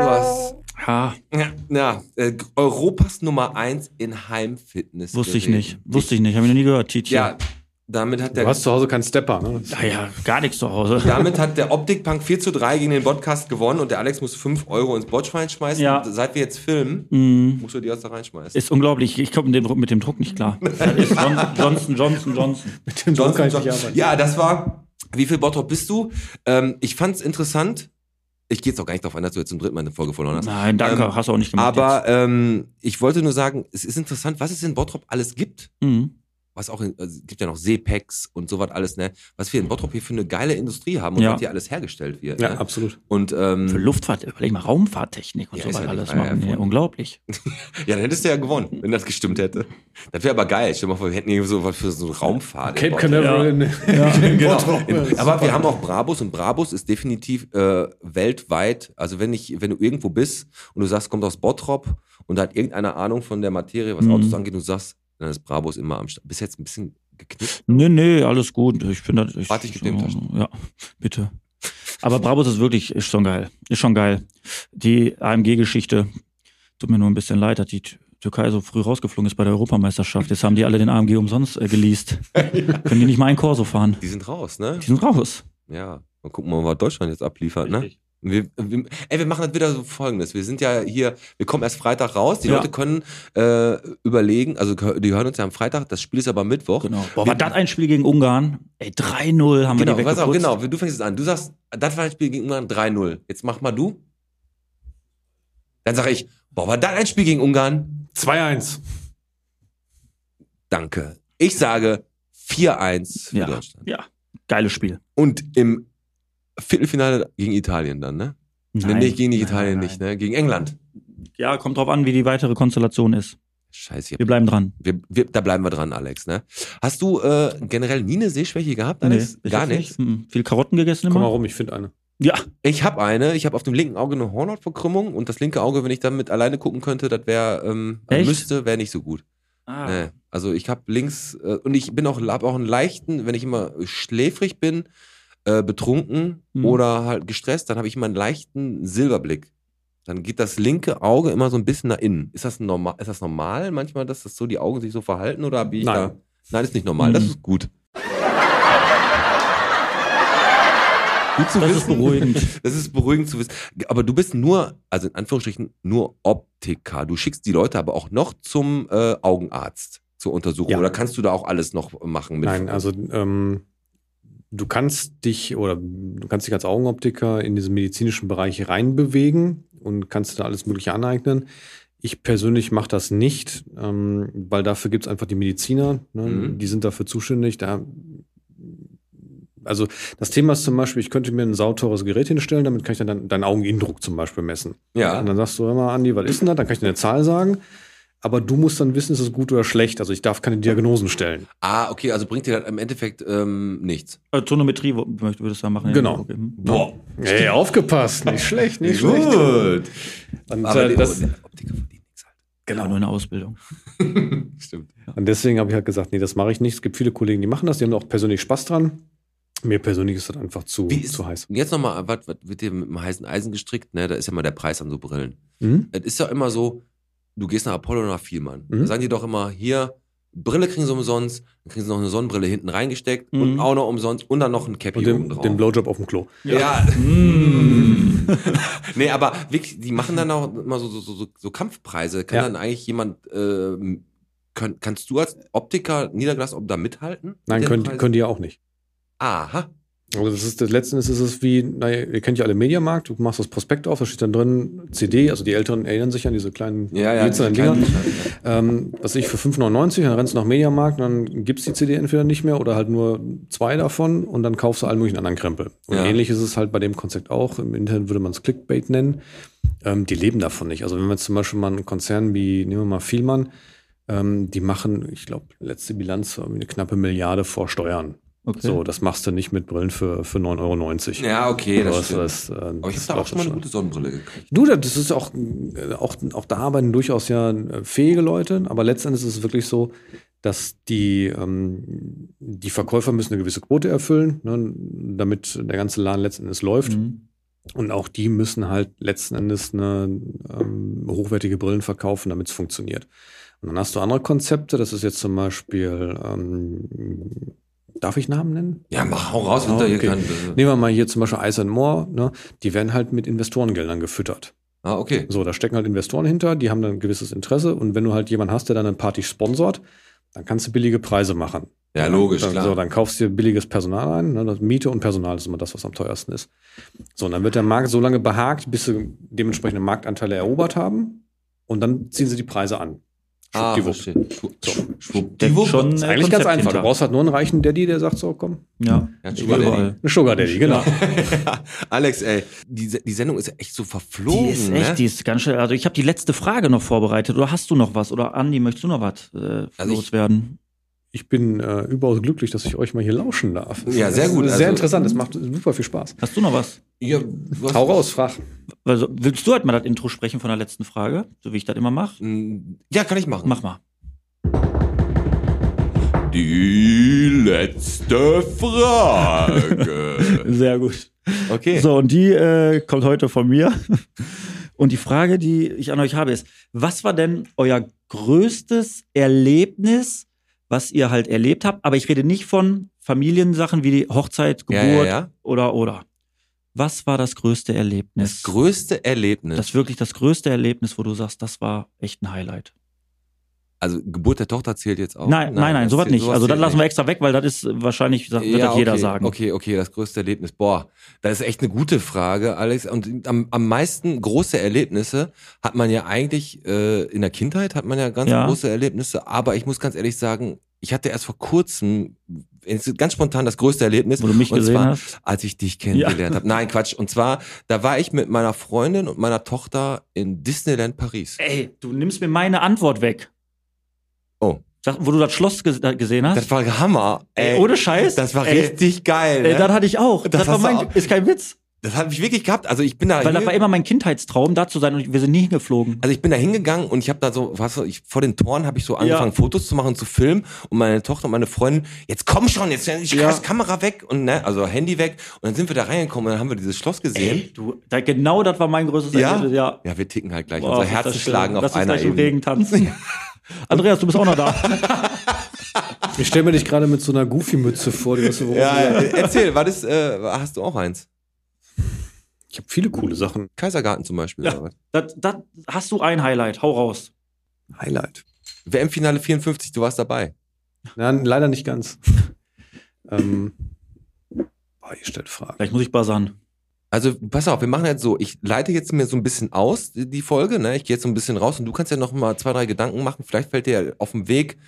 Du hast Ja, Ja, ja äh, Europas Nummer 1 in Heimfitness. wusste ich nicht. Wusste ich nicht. Habe ich noch nie gehört. Tietje. Ja, damit hat Du der hast zu Hause keinen Stepper, ne? Ja, ja, gar nichts zu Hause. damit hat der Optikpunk 4 zu 3 gegen den Podcast gewonnen und der Alex muss 5 Euro ins Botschwein schmeißen. Ja. Seit wir jetzt filmen, Hm, musst du die erst da reinschmeißen. ist unglaublich. Ich komme mit dem, Druck- mit dem Druck nicht klar. Johnson, Johnson, Johnson. Mit dem Johnson, kann ich Johnson. nicht arbeiten. Ja, das war. Wie viel Bottrop bist du? Ähm, ich fand's interessant. Ich gehe jetzt auch gar nicht darauf ein, dass du jetzt zum dritten Mal eine Folge verloren hast. Nein, danke. Ähm, Hast du auch nicht gemacht. Aber ähm, ich wollte nur sagen, es ist interessant, was es in Bottrop alles gibt. Mhm. Was auch in, also es gibt ja noch Seepex und sowas alles, ne? Was wir in Bottrop hier für eine geile Industrie haben und Ja. was hier alles hergestellt wird. Ja, ne? absolut. Und ähm, Für Luftfahrt, überleg mal, Raumfahrttechnik und Ja, so ist was ja alles machen. ja, unglaublich. ja, dann hättest du ja gewonnen, wenn das gestimmt hätte. Das wäre aber geil. Stell dir mal vor, wir hätten irgendwie so was für so eine Raumfahrt. Cape. Canaveral in, in Genau. Bottrop. In, aber wir haben auch Brabus und Brabus ist definitiv äh, weltweit, also wenn ich, wenn du irgendwo bist und du sagst, kommt aus Bottrop und da hat irgendeine Ahnung von der Materie, was Mhm. Autos angeht, und du sagst, dann ist Brabus immer am Start. Bist jetzt ein bisschen geknickt. Nee, nee, alles gut. Ich finde das. Ich, Warte, ich geb dir einen Taschen. Ja, bitte. Aber Brabus ist wirklich, ist schon geil. Ist schon geil. Die AMG-Geschichte, tut mir nur ein bisschen leid, dass die Tü- Türkei so früh rausgeflogen ist bei der Europameisterschaft. Jetzt haben die alle den AMG umsonst äh, geleast. Können die nicht mal einen Corso fahren? Die sind raus, ne? Die sind raus. Ja. Mal gucken, mal, was Deutschland jetzt abliefert, ne? Wir, wir, ey, wir machen das wieder so folgendes. Wir sind ja hier, wir kommen erst Freitag raus. Die Ja. Leute können äh, überlegen, also die hören uns ja am Freitag, das Spiel ist aber Mittwoch. Genau. Boah, war das ein Spiel gegen Ungarn? Ey, 3-0 haben Genau, wir die weggeputzt. genau. Du fängst es an. Du sagst, das war ein Spiel gegen Ungarn 3-0. Jetzt mach mal du. Dann sage ich, boah, war das ein Spiel gegen Ungarn? 2-1. Danke. Ich sage 4-1 für Ja. Deutschland. Ja, geiles Spiel. Und im Viertelfinale gegen Italien dann, ne? Nee, nicht gegen Nein, Italien nein, nicht, ne? Gegen England. Ja, kommt drauf an, wie die weitere Konstellation ist. Scheiße, Wir bleiben dran. Wir, wir, da bleiben wir dran, Alex. Ne? Hast du äh, generell nie eine Sehschwäche gehabt, Alex? ich Gar nichts. nicht. Viel Karotten gegessen Komm mal immer? rum, ich finde eine. Ja. Ich habe eine. Ich habe auf dem linken Auge eine Hornhautverkrümmung und das linke Auge, wenn ich damit alleine gucken könnte, das wäre ähm, also Echt? müsste, wäre nicht so gut. Ah. Nee. Also ich habe links äh, und ich bin auch hab auch einen leichten, wenn ich immer schläfrig bin, äh, betrunken Mhm. oder halt gestresst, dann habe ich immer einen leichten Silberblick. Dann geht das linke Auge immer so ein bisschen nach innen. Ist das normal? Ist das normal manchmal, dass das so die Augen sich so verhalten oder ich Nein. da? Nein, ist nicht normal. Das Mhm. ist gut. Gut zu Das ist wissen. beruhigend. Das ist beruhigend zu wissen. Aber du bist nur, also in Anführungsstrichen, nur Optiker. Du schickst die Leute aber auch noch zum äh, Augenarzt zur Untersuchung. Ja. Oder kannst du da auch alles noch machen? Mit Nein, also ähm, du kannst dich oder du kannst dich als Augenoptiker in diesen medizinischen Bereich reinbewegen und kannst dir da alles Mögliche aneignen. Ich persönlich mache das nicht, ähm, weil dafür gibt es einfach die Mediziner, ne? Mhm. die sind dafür zuständig. Da Also das Thema ist zum Beispiel, ich könnte mir ein sauteures Gerät hinstellen, damit kann ich dann deinen Augeninnendruck zum Beispiel messen. Ja. Und dann sagst du immer, Andi, was ist denn das? Dann kann ich dir eine Zahl sagen. Aber du musst dann wissen, ist es gut oder schlecht. Also ich darf keine Diagnosen stellen. Ah, okay, also bringt dir das im Endeffekt ähm, nichts. Also Tonometrie würdest du da machen? ja? Genau. Okay. hm. Boah. Hey, aufgepasst. Nicht schlecht, nicht schlecht. Gut. Und, Aber äh, die, das, der Optiker verdient nichts Genau, nur eine Ausbildung. halt. Stimmt. und deswegen habe ich halt gesagt, nee, das mache ich nicht. Es gibt viele Kollegen, die machen das. Die haben auch persönlich Spaß dran. Mir persönlich ist das einfach zu, Wie ist, zu heiß. Und jetzt nochmal, was, was wird dir mit dem heißen Eisen gestrickt? Ne, da ist ja mal der Preis an so Brillen. Mhm. Es ist ja immer so, du gehst nach Apollo oder nach Vielmann. Mhm. Da sagen die doch immer, hier, Brille kriegen sie umsonst, dann kriegen sie noch eine Sonnenbrille hinten reingesteckt und Mhm. auch noch umsonst und dann noch ein Cappy Und oben den, drauf. den Blowjob auf dem Klo. ja. Mm. nee, aber wirklich, die machen dann auch immer so, so, so, so Kampfpreise. Kann Ja. dann eigentlich jemand, ähm, kann, kannst du als Optiker Niederglas ob da mithalten? Nein, Mit können, können die ja auch nicht. Aha. Also das ist das letzten ist es wie, naja, ihr kennt ja alle Mediamarkt, du machst das Prospekt auf, da steht dann drin CD, also die Älteren erinnern sich an diese kleinen Ja, ja. keine- Dinger. Ähm, was ich für 5,99, dann rennst du nach Mediamarkt, dann gibt's die CD entweder nicht mehr oder halt nur zwei davon und dann kaufst du allen möglichen anderen Krempel. Und Ja. ähnlich ist es halt bei dem Konzept auch. Im Internet würde man es Clickbait nennen. Ähm, die leben davon nicht. Also wenn wir zum Beispiel mal einen Konzern wie, nehmen wir mal Vielmann, ähm, die machen, ich glaube, letzte Bilanz eine knappe Milliarde vor Steuern. Okay. So, das machst du nicht mit Brillen für, für 9,90 Euro. Ja, okay, das Das, äh, Aber ich habe da auch schon mal eine gute Sonnenbrille gekriegt. Du, das ist auch, äh, auch, auch da arbeiten durchaus ja äh, fähige Leute, aber letztendlich ist es wirklich so, dass die, ähm, die Verkäufer müssen eine gewisse Quote erfüllen, ne, damit der ganze Laden letzten Endes läuft. Mhm. Und auch die müssen halt letzten Endes eine ähm, hochwertige Brillen verkaufen, damit es funktioniert. Und dann hast du andere Konzepte, das ist jetzt zum Beispiel, ähm, darf ich Namen nennen? Ja, mach hau raus, Ah, hinter hier okay. kann. Nehmen wir mal hier zum Beispiel Ice and More, ne? die werden halt mit Investorengeldern gefüttert. Ah, okay. So, da stecken halt Investoren hinter, die haben dann ein gewisses Interesse und wenn du halt jemanden hast, der dann eine Party sponsort, dann kannst du billige Preise machen. Ja, logisch, dann, klar. So, dann kaufst du dir billiges Personal ein. Ne? Das Miete und Personal ist immer das, was am teuersten ist. So, und dann wird der Markt so lange behagt, bis sie dementsprechende Marktanteile erobert haben und dann ziehen sie die Preise an. Ah, Schwuppdiwupp. verstehe. Schwu- So. Schwuppdiwupp. Schon Das ist eigentlich ganz Konzept einfach. Du brauchst halt nur einen reichen Daddy, der sagt so, komm, Ja, Ja, ein Sugar. Daddy. eine Sugar Daddy, genau. Alex, ey, die, die Sendung ist ja echt so verflogen. Die ist echt, ne? die ist ganz schön. Also ich habe die letzte Frage noch vorbereitet. Oder hast du noch was? Oder Andi, möchtest du noch was äh, Also ich- loswerden? Ich bin äh, überaus glücklich, dass ich euch mal hier lauschen darf. Ja, sehr Das gut. ist Sehr Also- interessant, das macht super viel Spaß. Hast du noch was? Ja, hast- Hau raus, frag. Also, willst du halt mal das Intro sprechen von der letzten Frage? So wie ich das immer mache? Mm, Ja, kann ich machen. Mach mal. Die letzte Frage. Sehr gut. Okay. So, und die äh, kommt heute von mir. Und die Frage, die ich an euch habe, ist: Was war denn euer größtes Erlebnis, was ihr halt erlebt habt? Aber ich rede nicht von Familiensachen wie die Hochzeit, Geburt ja, ja. oder oder. Was war das größte Erlebnis? Das größte Erlebnis. Das wirklich das größte Erlebnis, wo du sagst, das war echt ein Highlight. Also Geburt der Tochter zählt jetzt auch. nein, nein, nein, das sowas nicht. Also das lassen wir extra weg, weil das ist wahrscheinlich, wird Ja, das jeder okay, sagen. Okay, okay, das größte Erlebnis. Boah, das ist echt eine gute Frage, Alex. Und am, am meisten große Erlebnisse hat man ja eigentlich äh, in der Kindheit hat man ja ganz Ja. große Erlebnisse. Aber ich muss ganz ehrlich sagen, ich hatte erst vor kurzem ganz spontan das größte Erlebnis. Wo du mich und gesehen zwar, hast. als ich dich kennengelernt habe. Nein, Quatsch. Und zwar, da war ich mit meiner Freundin und meiner Tochter in Disneyland Paris. Ey, du nimmst mir meine Antwort weg. Oh. Sag, wo du das Schloss ges gesehen hast? Das war Hammer. Ey, ohne Scheiß. Das war Ey, richtig geil. Ne? das hatte ich auch. Das Das, war mein, auch. ist kein Witz. Das habe ich wirklich gehabt. Also ich bin da Weil das war immer mein Kindheitstraum, da zu sein und wir sind nie hingeflogen. also ich bin da hingegangen und ich habe da so, was ich vor den Toren habe ich so angefangen Fotos zu machen, zu filmen und meine Tochter und meine Freundin, jetzt komm schon, jetzt ist die Ja. Kamera weg und ne, also Handy weg und dann sind wir da reingekommen und dann haben wir dieses Schloss gesehen. Ey, du, da, genau das war mein größtes Ja? Erlebnis, ja. Ja, wir ticken halt gleich. Boah, Unsere ist das Herzen schlagen auf Lass uns einer gleich im Ebene. Regen tanzen. Andreas, du bist auch noch da. Ich stelle mir dich gerade mit so einer Goofy-Mütze vor. Die, weißt du, Ja, äh, erzähl, war das, äh, hast du auch eins? Ich habe viele coole Sachen. Kaisergarten zum Beispiel. Ja. was? Das, das, hast du ein Highlight? Hau raus. Highlight. WM-Finale 54, du warst dabei. Nein, leider nicht ganz. ähm, boah, ihr stellt Fragen. Vielleicht muss ich buzzern. Also pass auf, wir machen jetzt so, ich leite jetzt mir so ein bisschen aus, die die Folge, ne? Ich gehe jetzt so ein bisschen raus und du kannst ja noch mal zwei, drei Gedanken machen. Vielleicht fällt dir ja auf dem Weg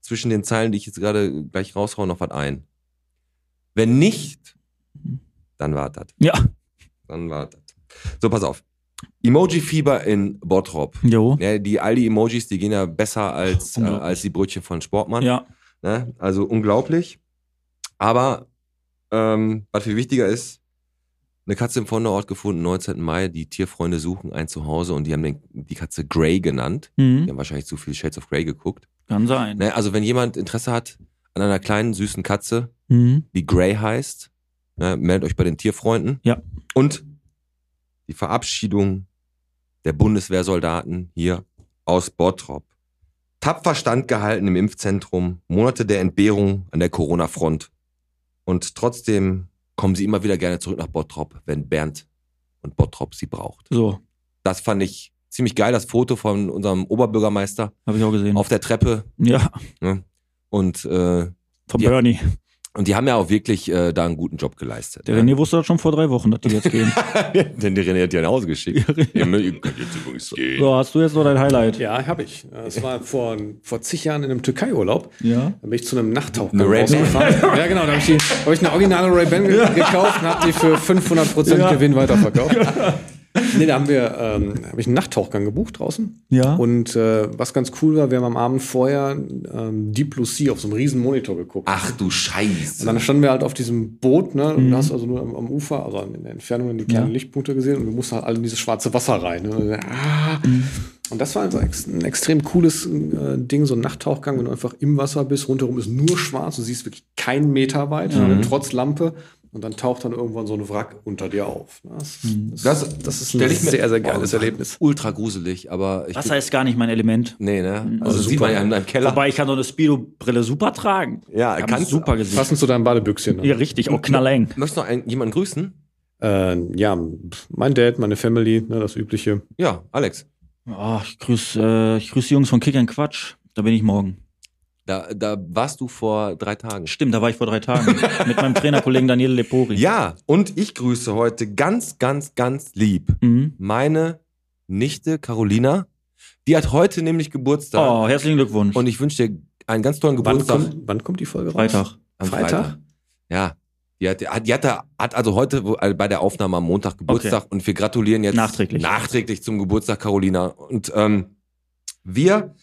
zwischen den Zeilen, die ich jetzt gerade gleich raushaue, noch was ein. Wenn nicht, dann war das. Ja. Dann war das. So, pass auf. Emoji-Fieber in Bottrop. Jo. Ja, die Aldi-Emojis, die gehen ja besser als, äh, als die Brötchen von Sportmann. Ja. Ne? Also unglaublich. Aber ähm, was viel wichtiger ist, eine Katze im Vonderort gefunden, 19. Mai. Die Tierfreunde suchen ein Zuhause und die haben den, die Katze Grey genannt. Die Mhm. haben wahrscheinlich zu viel Shades of Grey geguckt. Kann sein. Ne? Also wenn jemand Interesse hat an einer kleinen, süßen Katze, Mhm. die Grey heißt, ne, meldet euch bei den Tierfreunden. Ja. Und die Verabschiedung der Bundeswehrsoldaten hier aus Bottrop. Tapfer standgehalten im Impfzentrum, Monate der Entbehrung an der Corona-Front. Und trotzdem kommen sie immer wieder gerne zurück nach Bottrop, wenn Bernd und Bottrop sie braucht. So, Das fand ich ziemlich geil, das Foto von unserem Oberbürgermeister habe ich auch gesehen. auf der Treppe. ja, Ne? Und, äh, von. Bernie. Und die haben ja auch wirklich äh, da einen guten Job geleistet. Der ne? René wusste das schon vor drei Wochen, dass die jetzt gehen. Denn der René hat die nach Hause geschickt. Mö- ihr könnt jetzt übrigens gehen. so, hast du jetzt noch dein Highlight? Ja, habe ich. Das war vor, vor zig Jahren in einem Türkei-Urlaub. Ja. Da bin ich zu einem Nachttauchgang Eine Ray-Ban? rausgefahren. ja, genau. Da habe ich, die- hab ich eine originale Ray-Ban ge gekauft und habe die für 500% Ja. Gewinn weiterverkauft. nee, da haben wir, ähm, habe ich einen Nachttauchgang gebucht draußen. Ja. Und äh, was ganz cool war, wir haben am Abend vorher ähm, Deep Blue Sea auf so einem riesen Monitor geguckt. Ach du Und Scheiße. dann standen wir halt auf diesem Boot, ne? Und du hast also nur am, am Ufer, also in der Entfernung dann die kleinen Ja. Lichtpunkte gesehen und wir mussten halt alle in dieses schwarze Wasser rein. Ne? Und, ah. und das war also ein extrem cooles äh, Ding, so ein Nachttauchgang, wenn du einfach im Wasser bist, rundherum ist nur schwarz, du siehst wirklich keinen Meter weit, ne? trotz Lampe. Und dann taucht dann irgendwann so ein Wrack unter dir auf. ne? Das, das, das, ist ein ich sehr, sehr geiles das war Erlebnis. Ultra gruselig, aber ich. Wasser ist gar nicht mein Element. nee, ne? Also, Also sieht super. man ja in deinem Keller. Wobei ich kann so eine Speedo-Brille super tragen. Ja, Hab kannst super gesehen. Passend zu deinem Badebüchschen. Ne? Ja, richtig, auch knalleng. Möchtest du noch einen, jemanden grüßen? Äh, ja, mein Dad, meine Family, ne, das Übliche. Ja, Alex. Oh, ich grüße äh, ich grüß die Jungs von Kick and Quatsch. Da bin ich morgen. Da, da warst du vor drei Tagen. Stimmt, da war ich vor drei Tagen mit meinem Trainerkollegen Daniel Lepori. Ja, und ich grüße heute ganz, ganz, ganz lieb Mhm. meine Nichte Carolina. Die hat heute nämlich Geburtstag. Oh, herzlichen Glückwunsch. Und ich wünsche dir einen ganz tollen Wann Geburtstag. kommt, wann kommt die Folge raus? Freitag. Am Freitag? Ja. Die hat, die hat, hat also heute also bei der Aufnahme am Montag Geburtstag und wir gratulieren jetzt Nachträglich. nachträglich zum Geburtstag, Carolina. Und ähm, wir.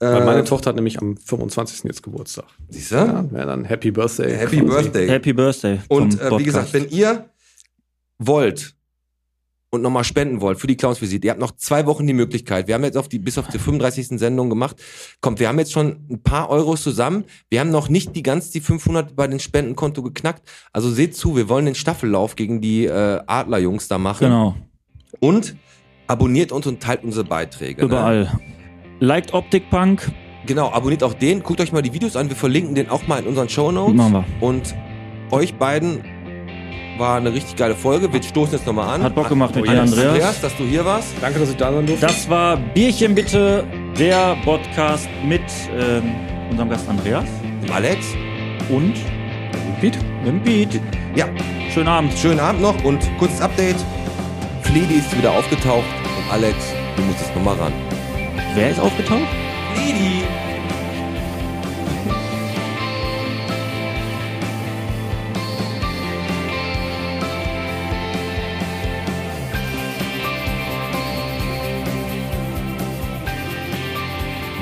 Weil meine Tochter hat nämlich am 25. jetzt Geburtstag. siehst du? Ja, dann Happy Birthday. Happy quasi. Birthday. Happy Birthday. Und äh, wie gesagt, wenn ihr wollt und nochmal spenden wollt für die Clownsvisite, ihr habt noch zwei Wochen die Möglichkeit. Wir haben jetzt auf die, bis auf die 35. Sendung gemacht. Kommt, wir haben jetzt schon ein paar Euros zusammen. Wir haben noch nicht die ganz die 500 bei den Spendenkonto geknackt. Also seht zu, wir wollen den Staffellauf gegen die äh, Adlerjungs da machen. Genau. Und abonniert uns und teilt unsere Beiträge. Ne? Liked Optik Punk. Genau, abonniert auch den. Guckt euch mal die Videos an. Wir verlinken den auch mal in unseren Show Notes. Machen wir. Und euch beiden war eine richtig geile Folge. Wir stoßen jetzt nochmal an. Hat Bock gemacht mit An- dir, Andreas. Andreas. dass du hier warst. Danke, dass ich da sein durfte. Das war Bierchen bitte, der Podcast mit ähm, unserem Gast Andreas Alex. und Piet. dem Beat. Ja, Schönen Abend. schönen Abend noch und kurzes Update. Fleedy ist wieder aufgetaucht und Alex, du musst jetzt nochmal ran. Wer ist aufgetaucht? Fleedy!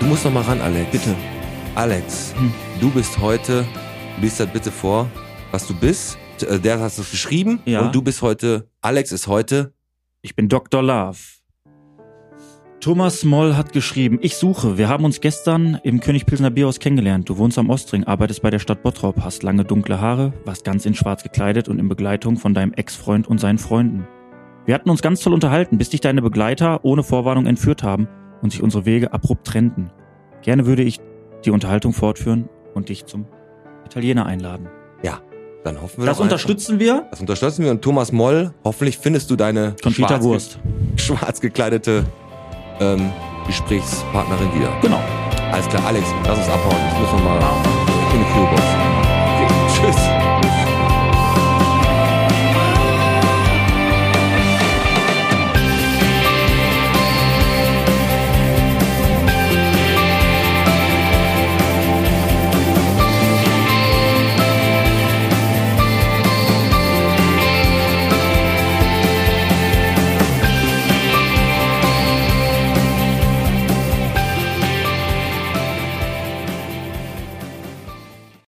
Du musst noch mal ran, Alex. Bitte. Alex, Hm. du bist heute, lies das bitte vor, was du bist. Äh, Der hast es geschrieben Ja. und du bist heute, Alex ist heute, Ich bin Dr. Love. Thomas Moll hat geschrieben, ich suche. Wir haben uns gestern im König Pilsner Bierhaus kennengelernt. Du wohnst am Ostring, arbeitest bei der Stadt Bottrop, hast lange dunkle Haare, warst ganz in schwarz gekleidet und in Begleitung von deinem Ex-Freund und seinen Freunden. Wir hatten uns ganz toll unterhalten, bis dich deine Begleiter ohne Vorwarnung entführt haben und sich unsere Wege abrupt trennten. Gerne würde ich die Unterhaltung fortführen und dich zum Italiener einladen. dann hoffen wir Das einfach- unterstützen wir. Das unterstützen wir und Thomas Moll, hoffentlich findest du deine schwarz, schwarz gekleidete ähm, Gesprächspartnerin wieder. Genau. Alles klar, Alex, lass uns abhauen. Ich muss nochmal in die Kühlbox.